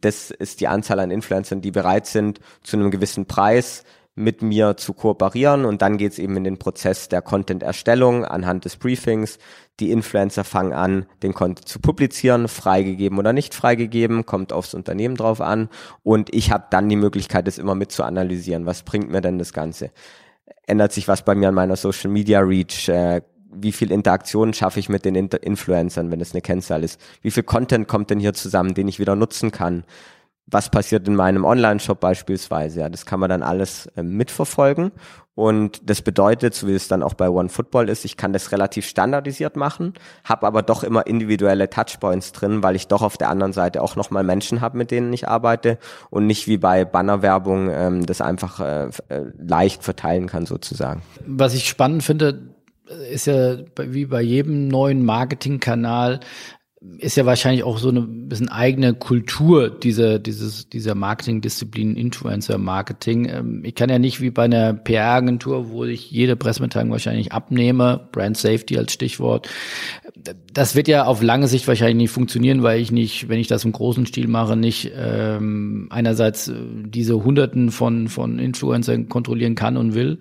das ist die Anzahl an Influencern, die bereit sind, zu einem gewissen Preis mit mir zu kooperieren und dann geht's eben in den Prozess der Content-Erstellung anhand des Briefings. Die Influencer fangen an, den Content zu publizieren, freigegeben oder nicht freigegeben, kommt aufs Unternehmen drauf an und ich habe dann die Möglichkeit, das immer mit zu analysieren. Was bringt mir denn das Ganze? Ändert sich was bei mir an meiner Social Media Reach? Äh, wie viel Interaktionen schaffe ich mit den Inter Influencern, wenn es eine Kennzahl ist? Wie viel Content kommt denn hier zusammen, den ich wieder nutzen kann? Was passiert in meinem Online-Shop beispielsweise. Ja, das kann man dann alles äh, mitverfolgen Und das bedeutet, so wie es dann auch bei One Football ist, ich kann das relativ standardisiert machen, habe aber doch immer individuelle Touchpoints drin, weil ich doch auf der anderen Seite auch nochmal Menschen habe, mit denen ich arbeite und nicht wie bei Bannerwerbung ähm, das einfach äh, äh leicht verteilen kann sozusagen. Was ich spannend finde, ist ja wie bei jedem neuen Marketingkanal ist ja wahrscheinlich auch so eine bisschen eigene Kultur dieser, dieses, dieser Marketingdisziplin, Influencer-Marketing. Ähm, ich kann ja nicht wie bei einer PR-Agentur, wo ich jede Pressemitteilung wahrscheinlich abnehme, Brand Safety als Stichwort. Das wird ja auf lange Sicht wahrscheinlich nicht funktionieren, weil ich nicht, wenn ich das im großen Stil mache, nicht ähm, einerseits äh, diese Hunderten von, von Influencern kontrollieren kann und will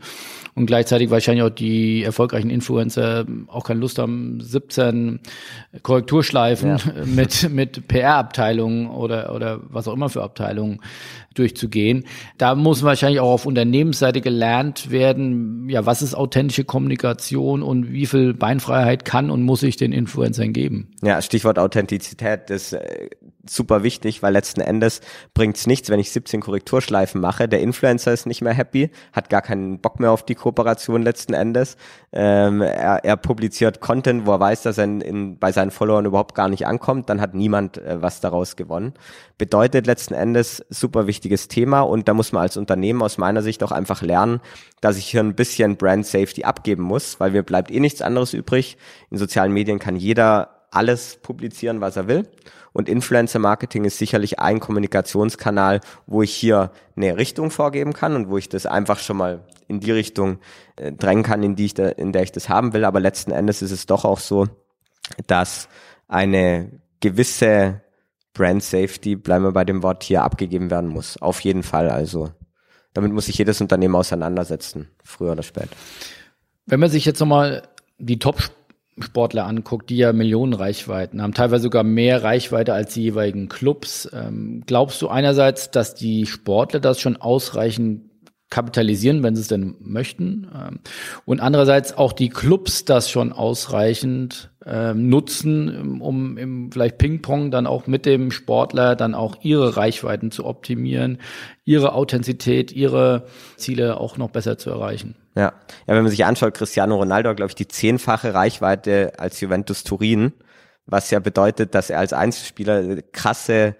und gleichzeitig wahrscheinlich auch die erfolgreichen Influencer auch keine Lust haben, 17 Korrekturschleifen ja. mit, mit PR-Abteilungen oder, oder was auch immer für Abteilungen durchzugehen. Da muss wahrscheinlich auch auf Unternehmensseite gelernt werden, ja, was ist authentische Kommunikation und wie viel Beinfreiheit kann und muss ich den Influencern geben? Ja, Stichwort Authentizität ist äh, super wichtig, weil letzten Endes bringt's nichts, wenn ich 17 Korrekturschleifen mache. Der Influencer ist nicht mehr happy, hat gar keinen Bock mehr auf die Kooperation letzten Endes. Ähm, er, er publiziert Content, wo er weiß, dass er in, in, bei seinen Followern überhaupt gar nicht ankommt. Dann hat niemand äh, was daraus gewonnen. Bedeutet letzten Endes super wichtiges Thema und da muss man als Unternehmen aus meiner Sicht auch einfach lernen, dass ich hier ein bisschen Brand Safety abgeben muss, weil mir bleibt eh nichts anderes übrig. In sozialen Medien kann jeder alles publizieren, was er will. Und Influencer Marketing ist sicherlich ein Kommunikationskanal, wo ich hier eine Richtung vorgeben kann und wo ich das einfach schon mal in die Richtung äh, drängen kann, in die ich da, in der ich das haben will. Aber letzten Endes ist es doch auch so, dass eine gewisse Brand Safety, bleiben wir bei dem Wort hier, abgegeben werden muss. Auf jeden Fall. Also damit muss sich jedes Unternehmen auseinandersetzen, früher oder später. Wenn man sich jetzt nochmal die Top Sportler anguckt, die ja Millionen Reichweiten haben, teilweise sogar mehr Reichweite als die jeweiligen Clubs. Ähm, glaubst du einerseits, dass die Sportler das schon ausreichend kapitalisieren, wenn sie es denn möchten. Ähm, und andererseits auch die Clubs das schon ausreichend ähm, nutzen, um im vielleicht Ping-Pong dann auch mit dem Sportler dann auch ihre Reichweiten zu optimieren, ihre Authentizität, ihre Ziele auch noch besser zu erreichen. Ja, ja wenn man sich anschaut, Cristiano Ronaldo, glaube ich, die zehnfache Reichweite als Juventus Turin, was ja bedeutet, dass er als Einzelspieler krasse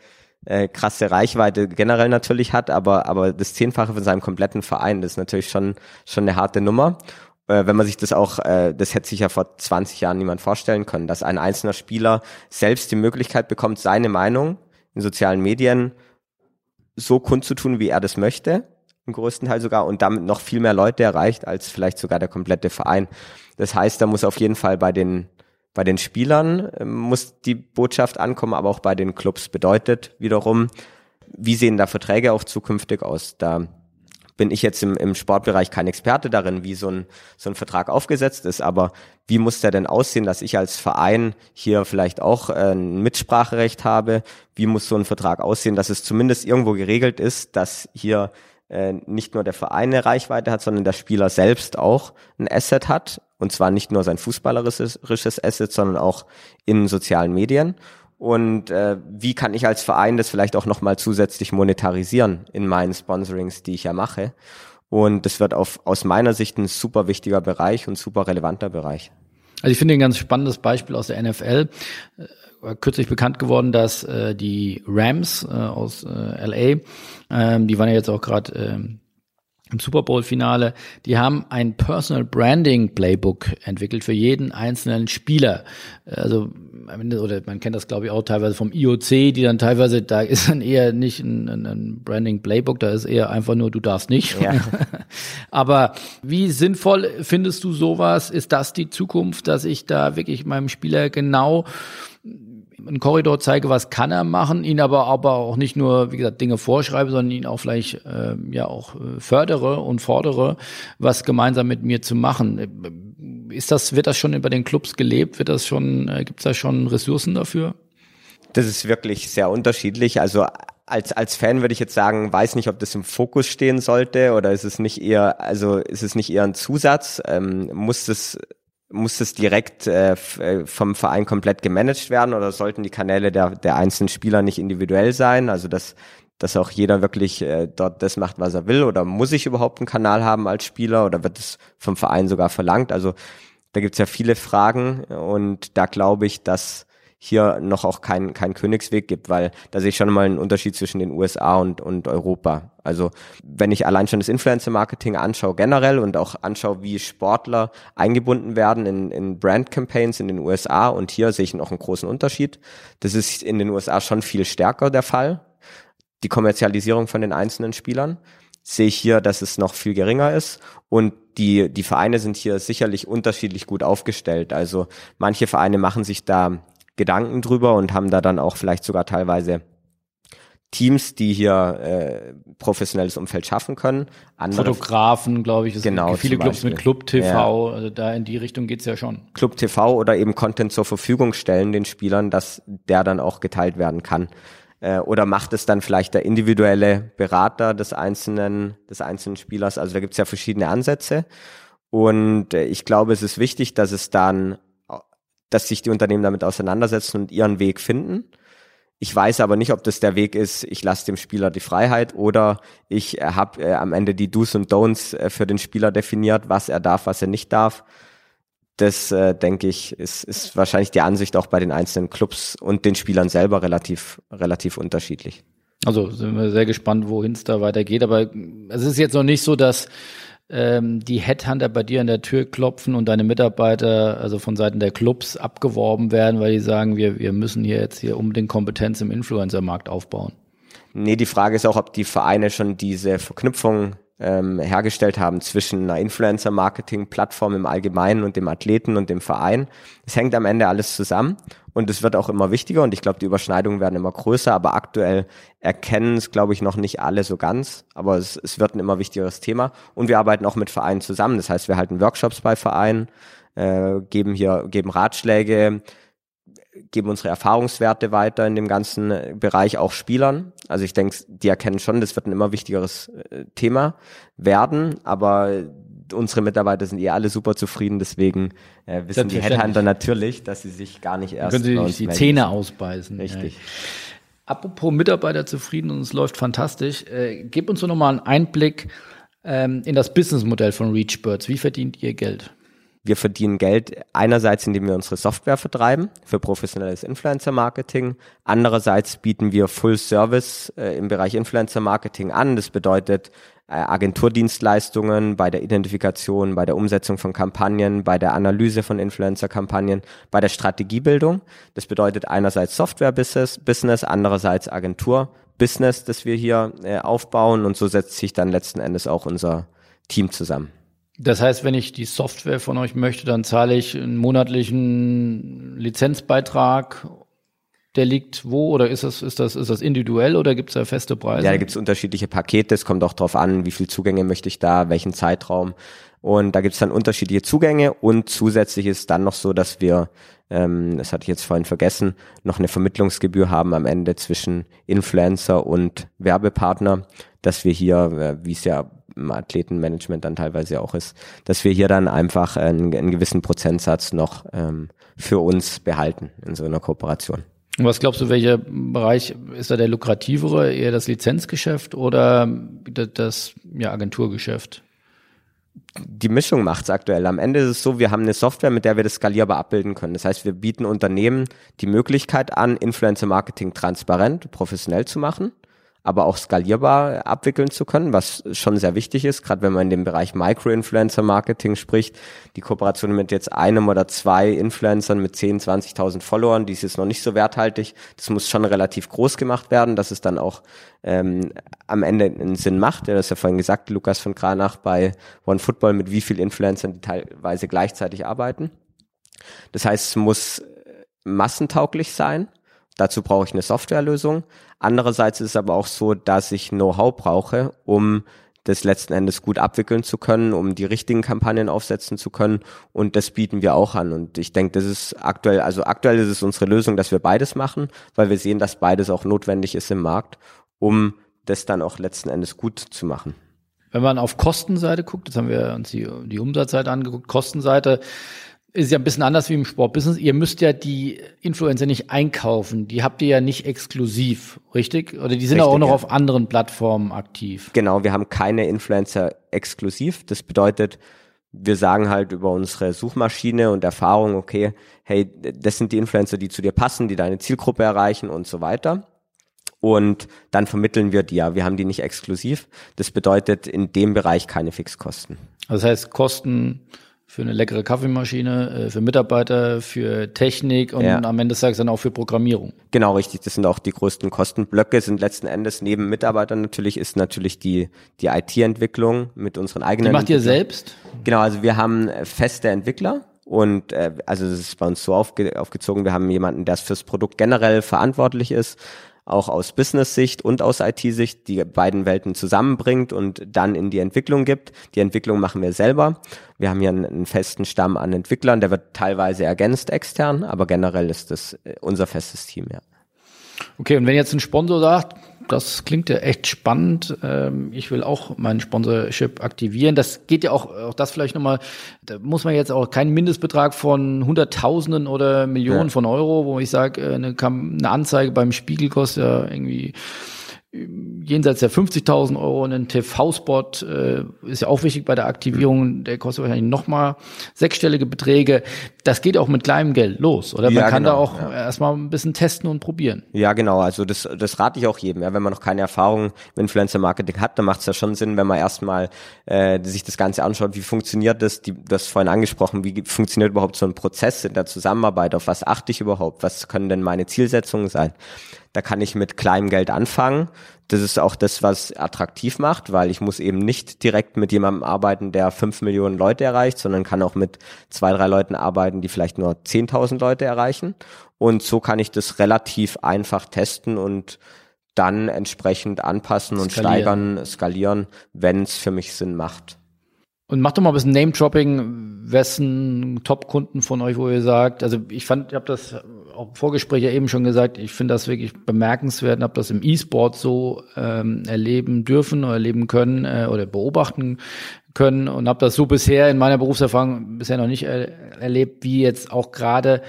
äh, krasse Reichweite generell natürlich hat, aber, aber das Zehnfache von seinem kompletten Verein, das ist natürlich schon, schon eine harte Nummer. Äh, wenn man sich das auch, äh, das hätte sich ja vor 20 Jahren niemand vorstellen können, dass ein einzelner Spieler selbst die Möglichkeit bekommt, seine Meinung in sozialen Medien so kundzutun, wie er das möchte, im größten Teil sogar, und damit noch viel mehr Leute erreicht, als vielleicht sogar der komplette Verein. Das heißt, da muss auf jeden Fall bei den bei den Spielern äh, muss die Botschaft ankommen, aber auch bei den Clubs bedeutet wiederum, wie sehen da Verträge auch zukünftig aus? Da bin ich jetzt im, im Sportbereich kein Experte darin, wie so ein, so ein Vertrag aufgesetzt ist, aber wie muss der denn aussehen, dass ich als Verein hier vielleicht auch äh, ein Mitspracherecht habe? Wie muss so ein Vertrag aussehen, dass es zumindest irgendwo geregelt ist, dass hier äh, nicht nur der Verein eine Reichweite hat, sondern der Spieler selbst auch ein Asset hat. Und zwar nicht nur sein fußballerisches Asset, sondern auch in sozialen Medien. Und äh, wie kann ich als Verein das vielleicht auch nochmal zusätzlich monetarisieren in meinen Sponsorings, die ich ja mache? Und das wird auf, aus meiner Sicht ein super wichtiger Bereich und super relevanter Bereich. Also ich finde ein ganz spannendes Beispiel aus der NFL kürzlich bekannt geworden, dass äh, die Rams äh, aus äh, LA, ähm, die waren ja jetzt auch gerade ähm, im Super Bowl Finale, die haben ein Personal Branding Playbook entwickelt für jeden einzelnen Spieler. Also oder man kennt das glaube ich auch teilweise vom IOC, die dann teilweise da ist dann eher nicht ein, ein Branding Playbook, da ist eher einfach nur du darfst nicht. Ja. Aber wie sinnvoll findest du sowas? Ist das die Zukunft, dass ich da wirklich meinem Spieler genau einen Korridor zeige, was kann er machen, ihn aber aber auch nicht nur, wie gesagt, Dinge vorschreibe, sondern ihn auch vielleicht äh, ja auch äh, fördere und fordere, was gemeinsam mit mir zu machen. Ist das, wird das schon über den Clubs gelebt? Wird das schon, äh, gibt es da schon Ressourcen dafür? Das ist wirklich sehr unterschiedlich. Also als, als Fan würde ich jetzt sagen, weiß nicht, ob das im Fokus stehen sollte oder ist es nicht eher, also ist es nicht eher ein Zusatz? Ähm, muss das muss es direkt äh, äh, vom Verein komplett gemanagt werden oder sollten die Kanäle der, der einzelnen Spieler nicht individuell sein? Also dass dass auch jeder wirklich äh, dort das macht, was er will? Oder muss ich überhaupt einen Kanal haben als Spieler oder wird es vom Verein sogar verlangt? Also da gibt's ja viele Fragen und da glaube ich, dass hier noch auch kein, kein Königsweg gibt, weil da sehe ich schon mal einen Unterschied zwischen den USA und, und Europa. Also wenn ich allein schon das Influencer-Marketing anschaue generell und auch anschaue, wie Sportler eingebunden werden in, in Brand-Campaigns in den USA und hier sehe ich noch einen großen Unterschied. Das ist in den USA schon viel stärker der Fall die Kommerzialisierung von den einzelnen Spielern, sehe ich hier, dass es noch viel geringer ist und die, die Vereine sind hier sicherlich unterschiedlich gut aufgestellt. Also manche Vereine machen sich da Gedanken drüber und haben da dann auch vielleicht sogar teilweise Teams, die hier äh, professionelles Umfeld schaffen können. Andere Fotografen, glaube ich, es genau, gibt viele Clubs mit Club TV, ja. also da in die Richtung geht's ja schon. Club TV oder eben Content zur Verfügung stellen den Spielern, dass der dann auch geteilt werden kann. Äh, oder macht es dann vielleicht der individuelle Berater des einzelnen, des einzelnen Spielers? Also da gibt es ja verschiedene Ansätze. Und äh, ich glaube, es ist wichtig, dass es dann, dass sich die Unternehmen damit auseinandersetzen und ihren Weg finden. Ich weiß aber nicht, ob das der Weg ist, ich lasse dem Spieler die Freiheit oder ich äh, habe äh, am Ende die Do's und Don'ts äh, für den Spieler definiert, was er darf, was er nicht darf das äh, denke ich, ist, ist wahrscheinlich die Ansicht auch bei den einzelnen Clubs und den Spielern selber relativ, relativ unterschiedlich. Also sind wir sehr gespannt, wohin es da weitergeht. Aber es ist jetzt noch nicht so, dass ähm, die Headhunter bei dir an der Tür klopfen und deine Mitarbeiter, also von Seiten der Clubs, abgeworben werden, weil die sagen, wir, wir müssen hier jetzt hier unbedingt Kompetenz im Influencer-Markt aufbauen. Nee, die Frage ist auch, ob die Vereine schon diese Verknüpfung ähm, hergestellt haben zwischen einer Influencer-Marketing-Plattform im Allgemeinen und dem Athleten und dem Verein. Es hängt am Ende alles zusammen und es wird auch immer wichtiger und ich glaube, die Überschneidungen werden immer größer, aber aktuell erkennen es, glaube ich, noch nicht alle so ganz, aber es, es wird ein immer wichtigeres Thema und wir arbeiten auch mit Vereinen zusammen. Das heißt, wir halten Workshops bei Vereinen, äh, geben hier, geben Ratschläge, geben unsere Erfahrungswerte weiter in dem ganzen Bereich auch Spielern. Also ich denke, die erkennen schon, das wird ein immer wichtigeres äh, Thema werden, aber unsere Mitarbeiter sind eh alle super zufrieden, deswegen äh, wissen die Headhunter natürlich, dass sie sich gar nicht erst Können sie sich die Zähne ausbeißen. Richtig. Ja. Apropos Mitarbeiter zufrieden und es läuft fantastisch. Äh, gib uns doch nochmal einen Einblick ähm, in das Businessmodell von ReachBirds. Wie verdient ihr Geld? Wir verdienen Geld einerseits, indem wir unsere Software vertreiben für professionelles Influencer-Marketing. Andererseits bieten wir Full Service äh, im Bereich Influencer-Marketing an. Das bedeutet Agenturdienstleistungen bei der Identifikation, bei der Umsetzung von Kampagnen, bei der Analyse von Influencer-Kampagnen, bei der Strategiebildung. Das bedeutet einerseits Software-Business, Business, andererseits Agentur-Business, das wir hier äh, aufbauen. Und so setzt sich dann letzten Endes auch unser Team zusammen. Das heißt, wenn ich die Software von euch möchte, dann zahle ich einen monatlichen Lizenzbeitrag. Der liegt wo oder ist das, ist das, ist das individuell oder gibt es da feste Preise? Ja, da gibt es unterschiedliche Pakete. Es kommt auch darauf an, wie viel Zugänge möchte ich da, welchen Zeitraum. Und da gibt es dann unterschiedliche Zugänge und zusätzlich ist dann noch so, dass wir, ähm, das hatte ich jetzt vorhin vergessen, noch eine Vermittlungsgebühr haben am Ende zwischen Influencer und Werbepartner, dass wir hier, äh, wie es ja im Athletenmanagement dann teilweise auch ist, dass wir hier dann einfach einen, einen gewissen Prozentsatz noch ähm, für uns behalten in so einer Kooperation. Was glaubst du, welcher Bereich ist da der lukrativere, eher das Lizenzgeschäft oder das ja, Agenturgeschäft? die Mischung macht's aktuell. Am Ende ist es so, wir haben eine Software, mit der wir das skalierbar abbilden können. Das heißt, wir bieten Unternehmen die Möglichkeit an, Influencer Marketing transparent, professionell zu machen aber auch skalierbar abwickeln zu können, was schon sehr wichtig ist, gerade wenn man in dem Bereich Micro-Influencer-Marketing spricht. Die Kooperation mit jetzt einem oder zwei Influencern mit 10, 20.000 Followern, die ist jetzt noch nicht so werthaltig. Das muss schon relativ groß gemacht werden, dass es dann auch ähm, am Ende einen Sinn macht. Ja, das ist ja vorhin gesagt, Lukas von Kranach bei OneFootball, mit wie viel Influencern die teilweise gleichzeitig arbeiten. Das heißt, es muss massentauglich sein Dazu brauche ich eine Softwarelösung. Andererseits ist es aber auch so, dass ich Know-how brauche, um das letzten Endes gut abwickeln zu können, um die richtigen Kampagnen aufsetzen zu können. Und das bieten wir auch an. Und ich denke, das ist aktuell, also aktuell ist es unsere Lösung, dass wir beides machen, weil wir sehen, dass beides auch notwendig ist im Markt, um das dann auch letzten Endes gut zu machen. Wenn man auf Kostenseite guckt, jetzt haben wir uns die, die Umsatzseite angeguckt, Kostenseite, ist ja ein bisschen anders wie im Sportbusiness. Ihr müsst ja die Influencer nicht einkaufen. Die habt ihr ja nicht exklusiv, richtig? Oder die sind richtig, auch noch ja. auf anderen Plattformen aktiv. Genau, wir haben keine Influencer exklusiv. Das bedeutet, wir sagen halt über unsere Suchmaschine und Erfahrung, okay, hey, das sind die Influencer, die zu dir passen, die deine Zielgruppe erreichen und so weiter. Und dann vermitteln wir die ja. Wir haben die nicht exklusiv. Das bedeutet in dem Bereich keine Fixkosten. Das heißt, Kosten für eine leckere Kaffeemaschine, äh, für Mitarbeiter, für Technik und ja. am Ende des Tages dann auch für Programmierung. Genau, richtig. Das sind auch die größten Kostenblöcke, sind letzten Endes neben Mitarbeitern natürlich, ist natürlich die, die IT-Entwicklung mit unseren eigenen. Die macht ihr selbst? Genau, also wir haben feste Entwickler. Und äh, also es ist bei uns so aufge aufgezogen, wir haben jemanden, der fürs Produkt generell verantwortlich ist, auch aus Business-Sicht und aus IT-Sicht die beiden Welten zusammenbringt und dann in die Entwicklung gibt. Die Entwicklung machen wir selber. Wir haben hier einen, einen festen Stamm an Entwicklern, der wird teilweise ergänzt extern, aber generell ist das äh, unser festes Team, ja. Okay, und wenn jetzt ein Sponsor sagt, das klingt ja echt spannend. Ähm, ich will auch mein Sponsorship aktivieren. Das geht ja auch, auch das vielleicht nochmal, da muss man jetzt auch keinen Mindestbetrag von Hunderttausenden oder Millionen ja. von Euro, wo ich sage, äh, eine, eine Anzeige beim Spiegel kostet ja irgendwie jenseits der 50.000 Euro ein TV-Spot äh, ist ja auch wichtig bei der Aktivierung. Der kostet wahrscheinlich nochmal sechsstellige Beträge. Das geht auch mit kleinem Geld los, oder? Man ja, kann genau, da auch ja. erstmal ein bisschen testen und probieren. Ja, genau. Also das, das rate ich auch jedem. Ja, wenn man noch keine Erfahrung mit Influencer-Marketing hat, dann macht es ja schon Sinn, wenn man erstmal äh, sich das Ganze anschaut, wie funktioniert das? Die, du hast vorhin angesprochen, wie funktioniert überhaupt so ein Prozess in der Zusammenarbeit? Auf was achte ich überhaupt? Was können denn meine Zielsetzungen sein? Da kann ich mit kleinem Geld anfangen. Das ist auch das, was attraktiv macht, weil ich muss eben nicht direkt mit jemandem arbeiten, der fünf Millionen Leute erreicht, sondern kann auch mit zwei, drei Leuten arbeiten, die vielleicht nur zehntausend Leute erreichen. Und so kann ich das relativ einfach testen und dann entsprechend anpassen und steigern, skalieren, wenn es für mich Sinn macht. Und macht doch mal ein bisschen Name-Dropping, wessen Top-Kunden von euch, wo ihr sagt, also ich fand, ich habe das auch im Vorgespräch ja eben schon gesagt, ich finde das wirklich bemerkenswert und habe das im E-Sport so ähm, erleben dürfen oder erleben können äh, oder beobachten können und habe das so bisher in meiner Berufserfahrung bisher noch nicht er erlebt, wie jetzt auch gerade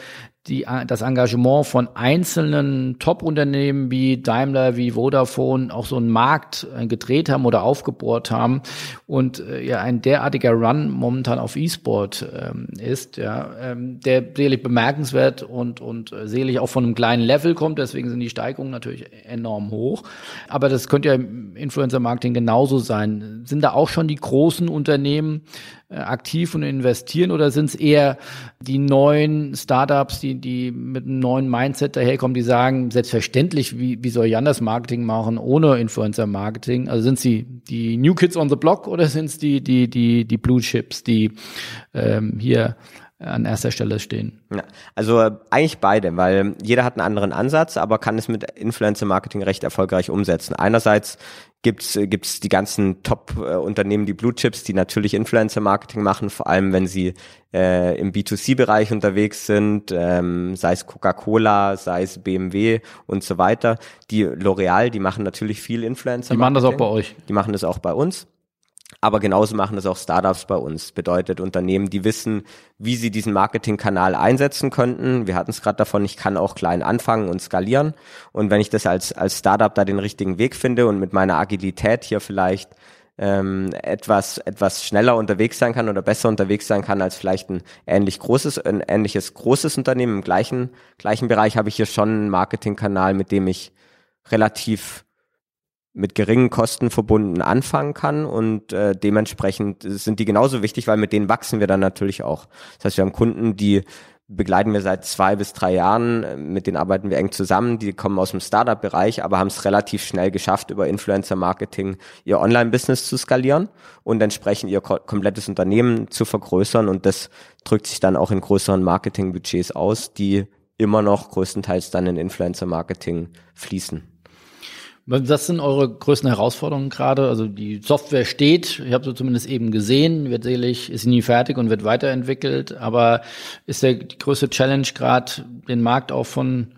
die, das Engagement von einzelnen Top-Unternehmen wie Daimler, wie Vodafone auch so einen Markt äh, gedreht haben oder aufgebohrt haben. Und äh, ja ein derartiger Run momentan auf E-Sport ähm, ist, ja, ähm, der sicherlich bemerkenswert und und äh, auch von einem kleinen Level kommt, deswegen sind die Steigungen natürlich enorm hoch, aber das könnte ja im Influencer-Marketing genauso sein. Sind da auch schon die großen Unternehmen aktiv und investieren oder sind es eher die neuen Startups, die, die mit einem neuen Mindset daherkommen, die sagen, selbstverständlich, wie, wie soll ich anders Marketing machen ohne Influencer-Marketing? Also sind sie die New Kids on the Block oder sind es die, die, die, die Blue Chips, die ähm, hier an erster Stelle stehen? Ja, also äh, eigentlich beide, weil jeder hat einen anderen Ansatz, aber kann es mit Influencer-Marketing recht erfolgreich umsetzen. Einerseits gibt's äh, gibt's die ganzen Top-Unternehmen, die Blue Chips, die natürlich Influencer-Marketing machen, vor allem wenn sie äh, im B2C-Bereich unterwegs sind, ähm, sei es Coca-Cola, sei es BMW und so weiter. Die L'Oreal, die machen natürlich viel Influencer. -Marketing. Die machen das auch bei euch. Die machen das auch bei uns. Aber genauso machen das auch Startups bei uns. Bedeutet Unternehmen, die wissen, wie sie diesen Marketingkanal einsetzen könnten. Wir hatten es gerade davon, ich kann auch klein anfangen und skalieren. Und wenn ich das als, als Startup da den richtigen Weg finde und mit meiner Agilität hier vielleicht ähm, etwas, etwas schneller unterwegs sein kann oder besser unterwegs sein kann als vielleicht ein ähnlich großes, ein ähnliches großes Unternehmen im gleichen, gleichen Bereich, habe ich hier schon einen Marketingkanal, mit dem ich relativ mit geringen Kosten verbunden anfangen kann und äh, dementsprechend sind die genauso wichtig, weil mit denen wachsen wir dann natürlich auch. Das heißt, wir haben Kunden, die begleiten wir seit zwei bis drei Jahren, mit denen arbeiten wir eng zusammen, die kommen aus dem Startup-Bereich, aber haben es relativ schnell geschafft, über Influencer-Marketing ihr Online-Business zu skalieren und entsprechend ihr komplettes Unternehmen zu vergrößern und das drückt sich dann auch in größeren Marketing-Budgets aus, die immer noch größtenteils dann in Influencer-Marketing fließen. Was sind eure größten Herausforderungen gerade? Also die Software steht, ich habe so zumindest eben gesehen, wird sicherlich, ist nie fertig und wird weiterentwickelt, aber ist der die größte Challenge gerade, den Markt auch von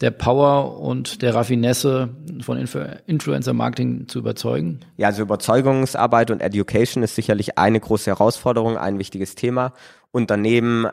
der Power und der Raffinesse von Influ Influencer Marketing zu überzeugen? Ja, also Überzeugungsarbeit und Education ist sicherlich eine große Herausforderung, ein wichtiges Thema. Unternehmen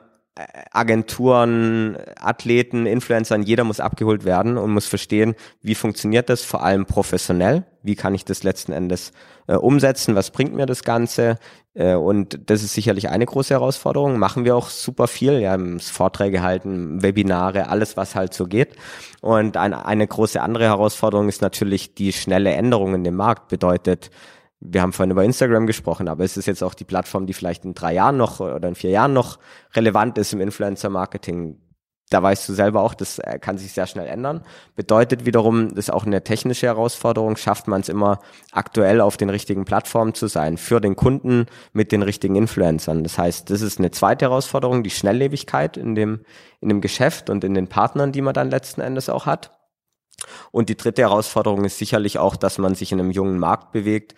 Agenturen, Athleten, Influencern, jeder muss abgeholt werden und muss verstehen, wie funktioniert das vor allem professionell, wie kann ich das letzten Endes äh, umsetzen, was bringt mir das Ganze? Äh, und das ist sicherlich eine große Herausforderung, machen wir auch super viel, ja, Vorträge halten, Webinare, alles was halt so geht. Und ein, eine große andere Herausforderung ist natürlich die schnelle Änderung in dem Markt, bedeutet, wir haben vorhin über Instagram gesprochen, aber es ist jetzt auch die Plattform, die vielleicht in drei Jahren noch oder in vier Jahren noch relevant ist im Influencer-Marketing. Da weißt du selber auch, das äh, kann sich sehr schnell ändern. Bedeutet wiederum, das ist auch eine technische Herausforderung. Schafft man es immer aktuell auf den richtigen Plattformen zu sein, für den Kunden mit den richtigen Influencern. Das heißt, das ist eine zweite Herausforderung, die Schnelllebigkeit in dem, in dem Geschäft und in den Partnern, die man dann letzten Endes auch hat. Und die dritte Herausforderung ist sicherlich auch, dass man sich in einem jungen Markt bewegt,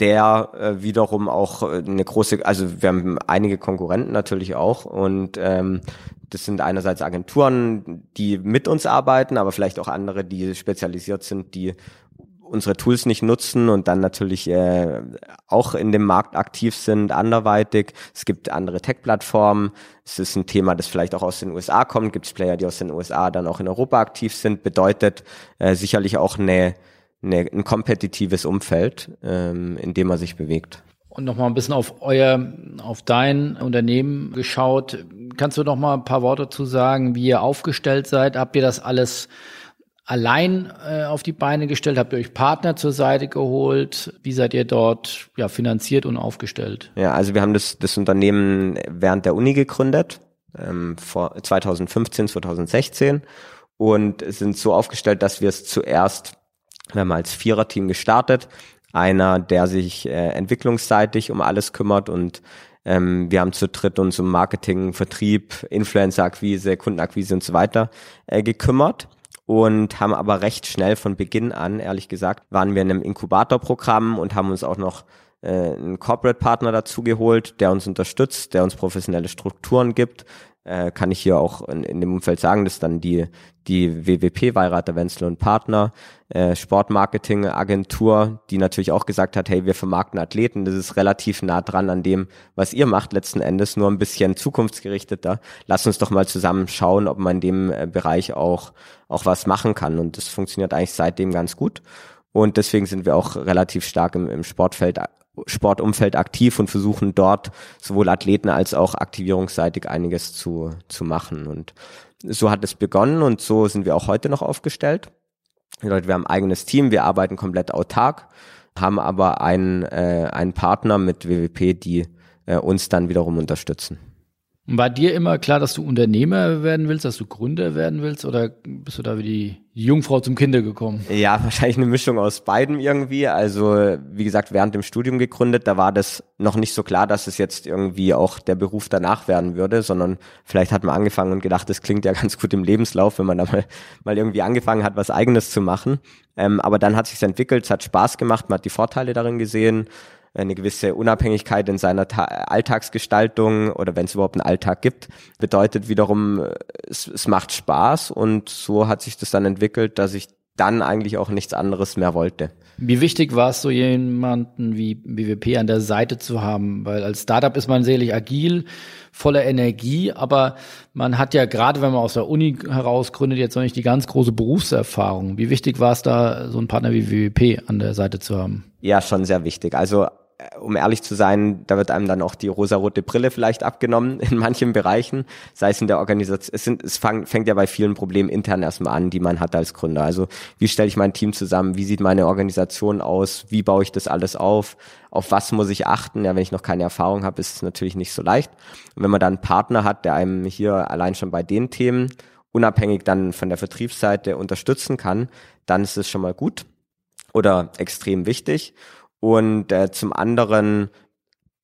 der äh, wiederum auch äh, eine große, also wir haben einige Konkurrenten natürlich auch und ähm, das sind einerseits Agenturen, die mit uns arbeiten, aber vielleicht auch andere, die spezialisiert sind, die unsere Tools nicht nutzen und dann natürlich äh, auch in dem Markt aktiv sind, anderweitig. Es gibt andere Tech-Plattformen. Es ist ein Thema, das vielleicht auch aus den USA kommt. Gibt es Player, die aus den USA dann auch in Europa aktiv sind. Bedeutet äh, sicherlich auch eine eine, ein kompetitives Umfeld, ähm, in dem man sich bewegt. Und nochmal ein bisschen auf euer, auf dein Unternehmen geschaut. Kannst du noch mal ein paar Worte zu sagen, wie ihr aufgestellt seid? Habt ihr das alles allein äh, auf die Beine gestellt? Habt ihr euch Partner zur Seite geholt? Wie seid ihr dort ja, finanziert und aufgestellt? Ja, also wir haben das, das Unternehmen während der Uni gegründet, ähm, vor 2015, 2016 und sind so aufgestellt, dass wir es zuerst wir haben als Viererteam gestartet. Einer, der sich äh, entwicklungsseitig um alles kümmert und ähm, wir haben zu dritt uns um Marketing, Vertrieb, Influencer-Akquise, Kundenakquise und so weiter äh, gekümmert und haben aber recht schnell von Beginn an, ehrlich gesagt, waren wir in einem Inkubatorprogramm und haben uns auch noch äh, einen Corporate-Partner dazu geholt, der uns unterstützt, der uns professionelle Strukturen gibt, äh, kann ich hier auch in, in dem Umfeld sagen, dass dann die, die WWP, Weirater Wenzel und Partner, äh, Sportmarketing-Agentur, die natürlich auch gesagt hat, hey, wir vermarkten Athleten, das ist relativ nah dran an dem, was ihr macht letzten Endes, nur ein bisschen zukunftsgerichteter. Lass uns doch mal zusammen schauen, ob man in dem äh, Bereich auch, auch was machen kann. Und das funktioniert eigentlich seitdem ganz gut. Und deswegen sind wir auch relativ stark im, im Sportfeld Sportumfeld aktiv und versuchen dort sowohl Athleten als auch aktivierungsseitig einiges zu, zu machen. Und so hat es begonnen und so sind wir auch heute noch aufgestellt. Wir haben ein eigenes Team, wir arbeiten komplett autark, haben aber einen, äh, einen Partner mit WWP, die äh, uns dann wiederum unterstützen. War dir immer klar, dass du Unternehmer werden willst, dass du Gründer werden willst oder bist du da wie die Jungfrau zum Kinder gekommen? Ja, wahrscheinlich eine Mischung aus beidem irgendwie. Also wie gesagt, während dem Studium gegründet, da war das noch nicht so klar, dass es jetzt irgendwie auch der Beruf danach werden würde, sondern vielleicht hat man angefangen und gedacht, das klingt ja ganz gut im Lebenslauf, wenn man da mal, mal irgendwie angefangen hat, was eigenes zu machen. Ähm, aber dann hat sich entwickelt, es hat Spaß gemacht, man hat die Vorteile darin gesehen eine gewisse Unabhängigkeit in seiner Ta Alltagsgestaltung oder wenn es überhaupt einen Alltag gibt, bedeutet wiederum, es, es macht Spaß und so hat sich das dann entwickelt, dass ich dann eigentlich auch nichts anderes mehr wollte. Wie wichtig war es, so jemanden wie BWP an der Seite zu haben? Weil als Startup ist man sicherlich agil, voller Energie, aber man hat ja gerade, wenn man aus der Uni heraus gründet, jetzt noch nicht die ganz große Berufserfahrung. Wie wichtig war es da, so einen Partner wie BWP an der Seite zu haben? Ja, schon sehr wichtig. Also um ehrlich zu sein, da wird einem dann auch die rosarote Brille vielleicht abgenommen in manchen Bereichen, sei es in der Organisation. Es, sind, es fang, fängt ja bei vielen Problemen intern erstmal an, die man hat als Gründer. Also wie stelle ich mein Team zusammen? Wie sieht meine Organisation aus? Wie baue ich das alles auf? Auf was muss ich achten? Ja, wenn ich noch keine Erfahrung habe, ist es natürlich nicht so leicht. Und wenn man dann einen Partner hat, der einem hier allein schon bei den Themen unabhängig dann von der Vertriebsseite unterstützen kann, dann ist es schon mal gut oder extrem wichtig. Und äh, zum anderen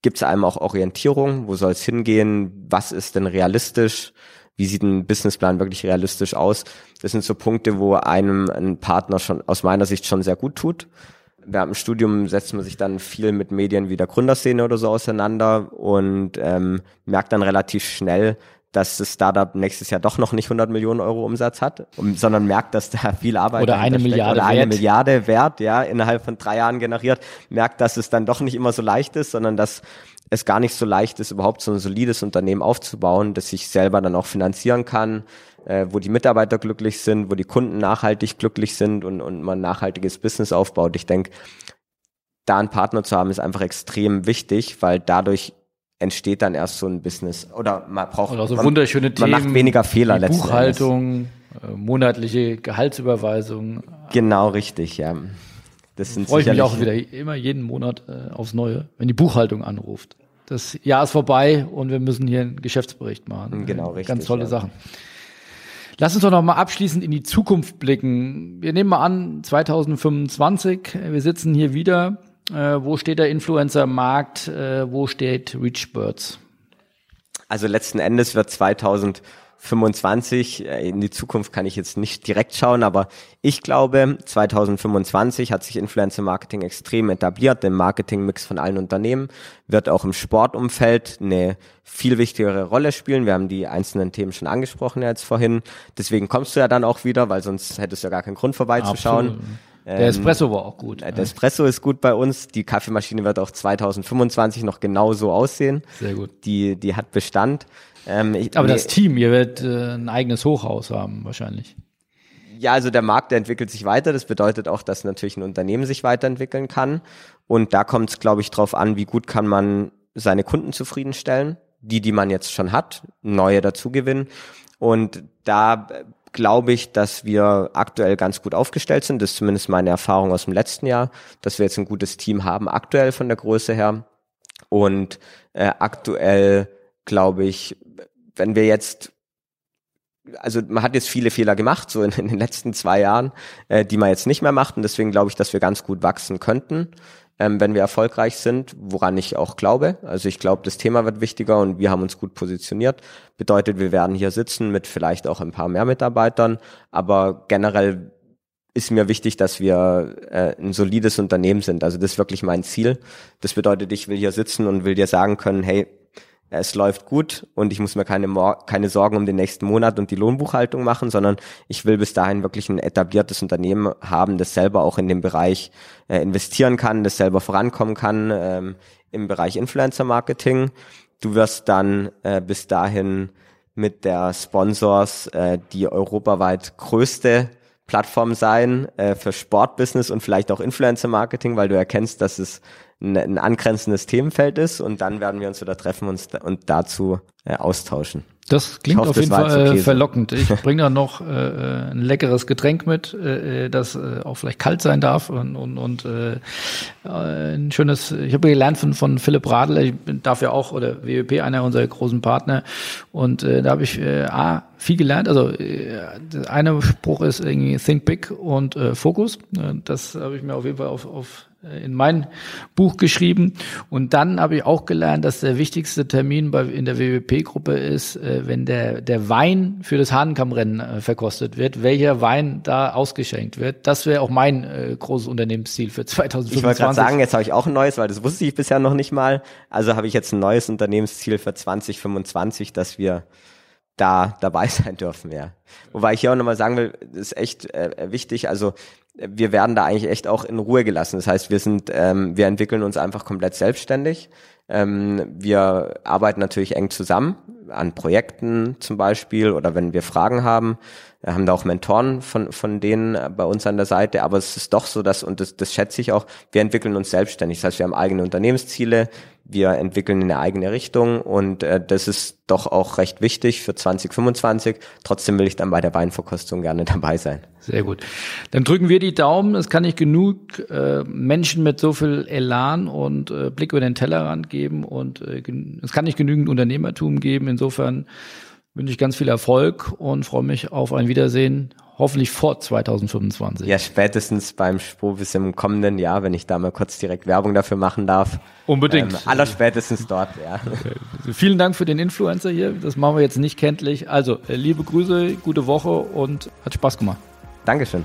gibt es einem auch Orientierung, wo soll es hingehen, was ist denn realistisch, wie sieht ein Businessplan wirklich realistisch aus. Das sind so Punkte, wo einem ein Partner schon aus meiner Sicht schon sehr gut tut. Während dem Studium setzt man sich dann viel mit Medien wie der Gründerszene oder so auseinander und ähm, merkt dann relativ schnell, dass das Startup nächstes Jahr doch noch nicht 100 Millionen Euro Umsatz hat, um, sondern merkt, dass da viel Arbeit oder eine Milliarde oder eine Wert. Milliarde Wert, ja, innerhalb von drei Jahren generiert, merkt, dass es dann doch nicht immer so leicht ist, sondern dass es gar nicht so leicht ist, überhaupt so ein solides Unternehmen aufzubauen, das sich selber dann auch finanzieren kann, äh, wo die Mitarbeiter glücklich sind, wo die Kunden nachhaltig glücklich sind und, und man nachhaltiges Business aufbaut. Ich denke, da einen Partner zu haben, ist einfach extrem wichtig, weil dadurch entsteht dann erst so ein Business oder man braucht oder so man, wunderschöne man Themen, macht weniger Fehler letztendlich. Buchhaltung. Äh, monatliche Gehaltsüberweisung. Genau richtig, ja. Das sind Freue ich mich auch wieder immer jeden Monat äh, aufs Neue, wenn die Buchhaltung anruft. Das Jahr ist vorbei und wir müssen hier einen Geschäftsbericht machen. Genau, richtig. Ganz tolle ja. Sachen. Lass uns doch noch mal abschließend in die Zukunft blicken. Wir nehmen mal an, 2025, wir sitzen hier wieder äh, wo steht der Influencer-Markt? Äh, wo steht ReachBirds? Also letzten Endes wird 2025, äh, in die Zukunft kann ich jetzt nicht direkt schauen, aber ich glaube, 2025 hat sich Influencer Marketing extrem etabliert. Der Marketingmix von allen Unternehmen wird auch im Sportumfeld eine viel wichtigere Rolle spielen. Wir haben die einzelnen Themen schon angesprochen jetzt vorhin. Deswegen kommst du ja dann auch wieder, weil sonst hättest du ja gar keinen Grund vorbeizuschauen. Absolut. Der ähm, Espresso war auch gut. Der Espresso ist gut bei uns. Die Kaffeemaschine wird auch 2025 noch genauso aussehen. Sehr gut. Die, die hat Bestand. Ähm, ich, Aber das Team, ihr werdet äh, ein eigenes Hochhaus haben wahrscheinlich. Ja, also der Markt der entwickelt sich weiter. Das bedeutet auch, dass natürlich ein Unternehmen sich weiterentwickeln kann. Und da kommt es, glaube ich, drauf an, wie gut kann man seine Kunden zufriedenstellen. Die, die man jetzt schon hat, neue dazugewinnen. Und da glaube ich, dass wir aktuell ganz gut aufgestellt sind. Das ist zumindest meine Erfahrung aus dem letzten Jahr, dass wir jetzt ein gutes Team haben, aktuell von der Größe her. Und äh, aktuell glaube ich, wenn wir jetzt also man hat jetzt viele Fehler gemacht, so in, in den letzten zwei Jahren, äh, die man jetzt nicht mehr macht. Und deswegen glaube ich, dass wir ganz gut wachsen könnten ähm, wenn wir erfolgreich sind, woran ich auch glaube. Also ich glaube, das Thema wird wichtiger und wir haben uns gut positioniert. Bedeutet, wir werden hier sitzen mit vielleicht auch ein paar mehr Mitarbeitern, aber generell ist mir wichtig, dass wir äh, ein solides Unternehmen sind. Also das ist wirklich mein Ziel. Das bedeutet, ich will hier sitzen und will dir sagen können, hey, es läuft gut und ich muss mir keine, keine Sorgen um den nächsten Monat und die Lohnbuchhaltung machen, sondern ich will bis dahin wirklich ein etabliertes Unternehmen haben, das selber auch in dem Bereich äh, investieren kann, das selber vorankommen kann ähm, im Bereich Influencer Marketing. Du wirst dann äh, bis dahin mit der Sponsors äh, die europaweit größte Plattform sein äh, für Sportbusiness und vielleicht auch Influencer Marketing, weil du erkennst, dass es ein, ein angrenzendes Themenfeld ist und dann werden wir uns wieder treffen und, und dazu äh, austauschen. Das klingt hoffe, auf jeden Fall okay verlockend. Ich bringe da noch äh, äh, ein leckeres Getränk mit, äh, äh, das äh, auch vielleicht kalt sein darf und, und, und äh, ein schönes, ich habe gelernt von, von Philipp Radler, ich darf ja auch, oder WWP, einer unserer großen Partner und äh, da habe ich äh, A, viel gelernt. Also äh, einer Spruch ist irgendwie Think Big und äh, Focus. Das habe ich mir auf jeden Fall auf, auf äh, in mein Buch geschrieben. Und dann habe ich auch gelernt, dass der wichtigste Termin bei, in der WWP-Gruppe ist, äh, wenn der, der Wein für das Hahnenkammrennen äh, verkostet wird, welcher Wein da ausgeschenkt wird. Das wäre auch mein äh, großes Unternehmensziel für 2025. Ich wollte gerade sagen, jetzt habe ich auch ein neues, weil das wusste ich bisher noch nicht mal. Also habe ich jetzt ein neues Unternehmensziel für 2025, dass wir da dabei sein dürfen, ja. Wobei ich hier auch nochmal sagen will, ist echt äh, wichtig, also wir werden da eigentlich echt auch in Ruhe gelassen. Das heißt, wir sind, ähm, wir entwickeln uns einfach komplett selbstständig. Ähm, wir arbeiten natürlich eng zusammen an Projekten zum Beispiel oder wenn wir Fragen haben. Wir haben da auch Mentoren von, von denen bei uns an der Seite, aber es ist doch so, dass, und das, das schätze ich auch, wir entwickeln uns selbstständig. Das heißt, wir haben eigene Unternehmensziele, wir entwickeln in eine eigene Richtung und äh, das ist doch auch recht wichtig für 2025. Trotzdem will ich dann bei der Weinverkostung gerne dabei sein. Sehr gut. Dann drücken wir die Daumen. Es kann nicht genug äh, Menschen mit so viel Elan und äh, Blick über den Tellerrand geben und äh, es kann nicht genügend Unternehmertum geben. Insofern wünsche ich ganz viel Erfolg und freue mich auf ein Wiedersehen hoffentlich vor 2025. Ja, spätestens beim Spovis im kommenden Jahr, wenn ich da mal kurz direkt Werbung dafür machen darf. Unbedingt. Ähm, aller spätestens dort, ja. Okay. Vielen Dank für den Influencer hier. Das machen wir jetzt nicht kenntlich. Also, äh, liebe Grüße, gute Woche und hat Spaß gemacht. Dankeschön.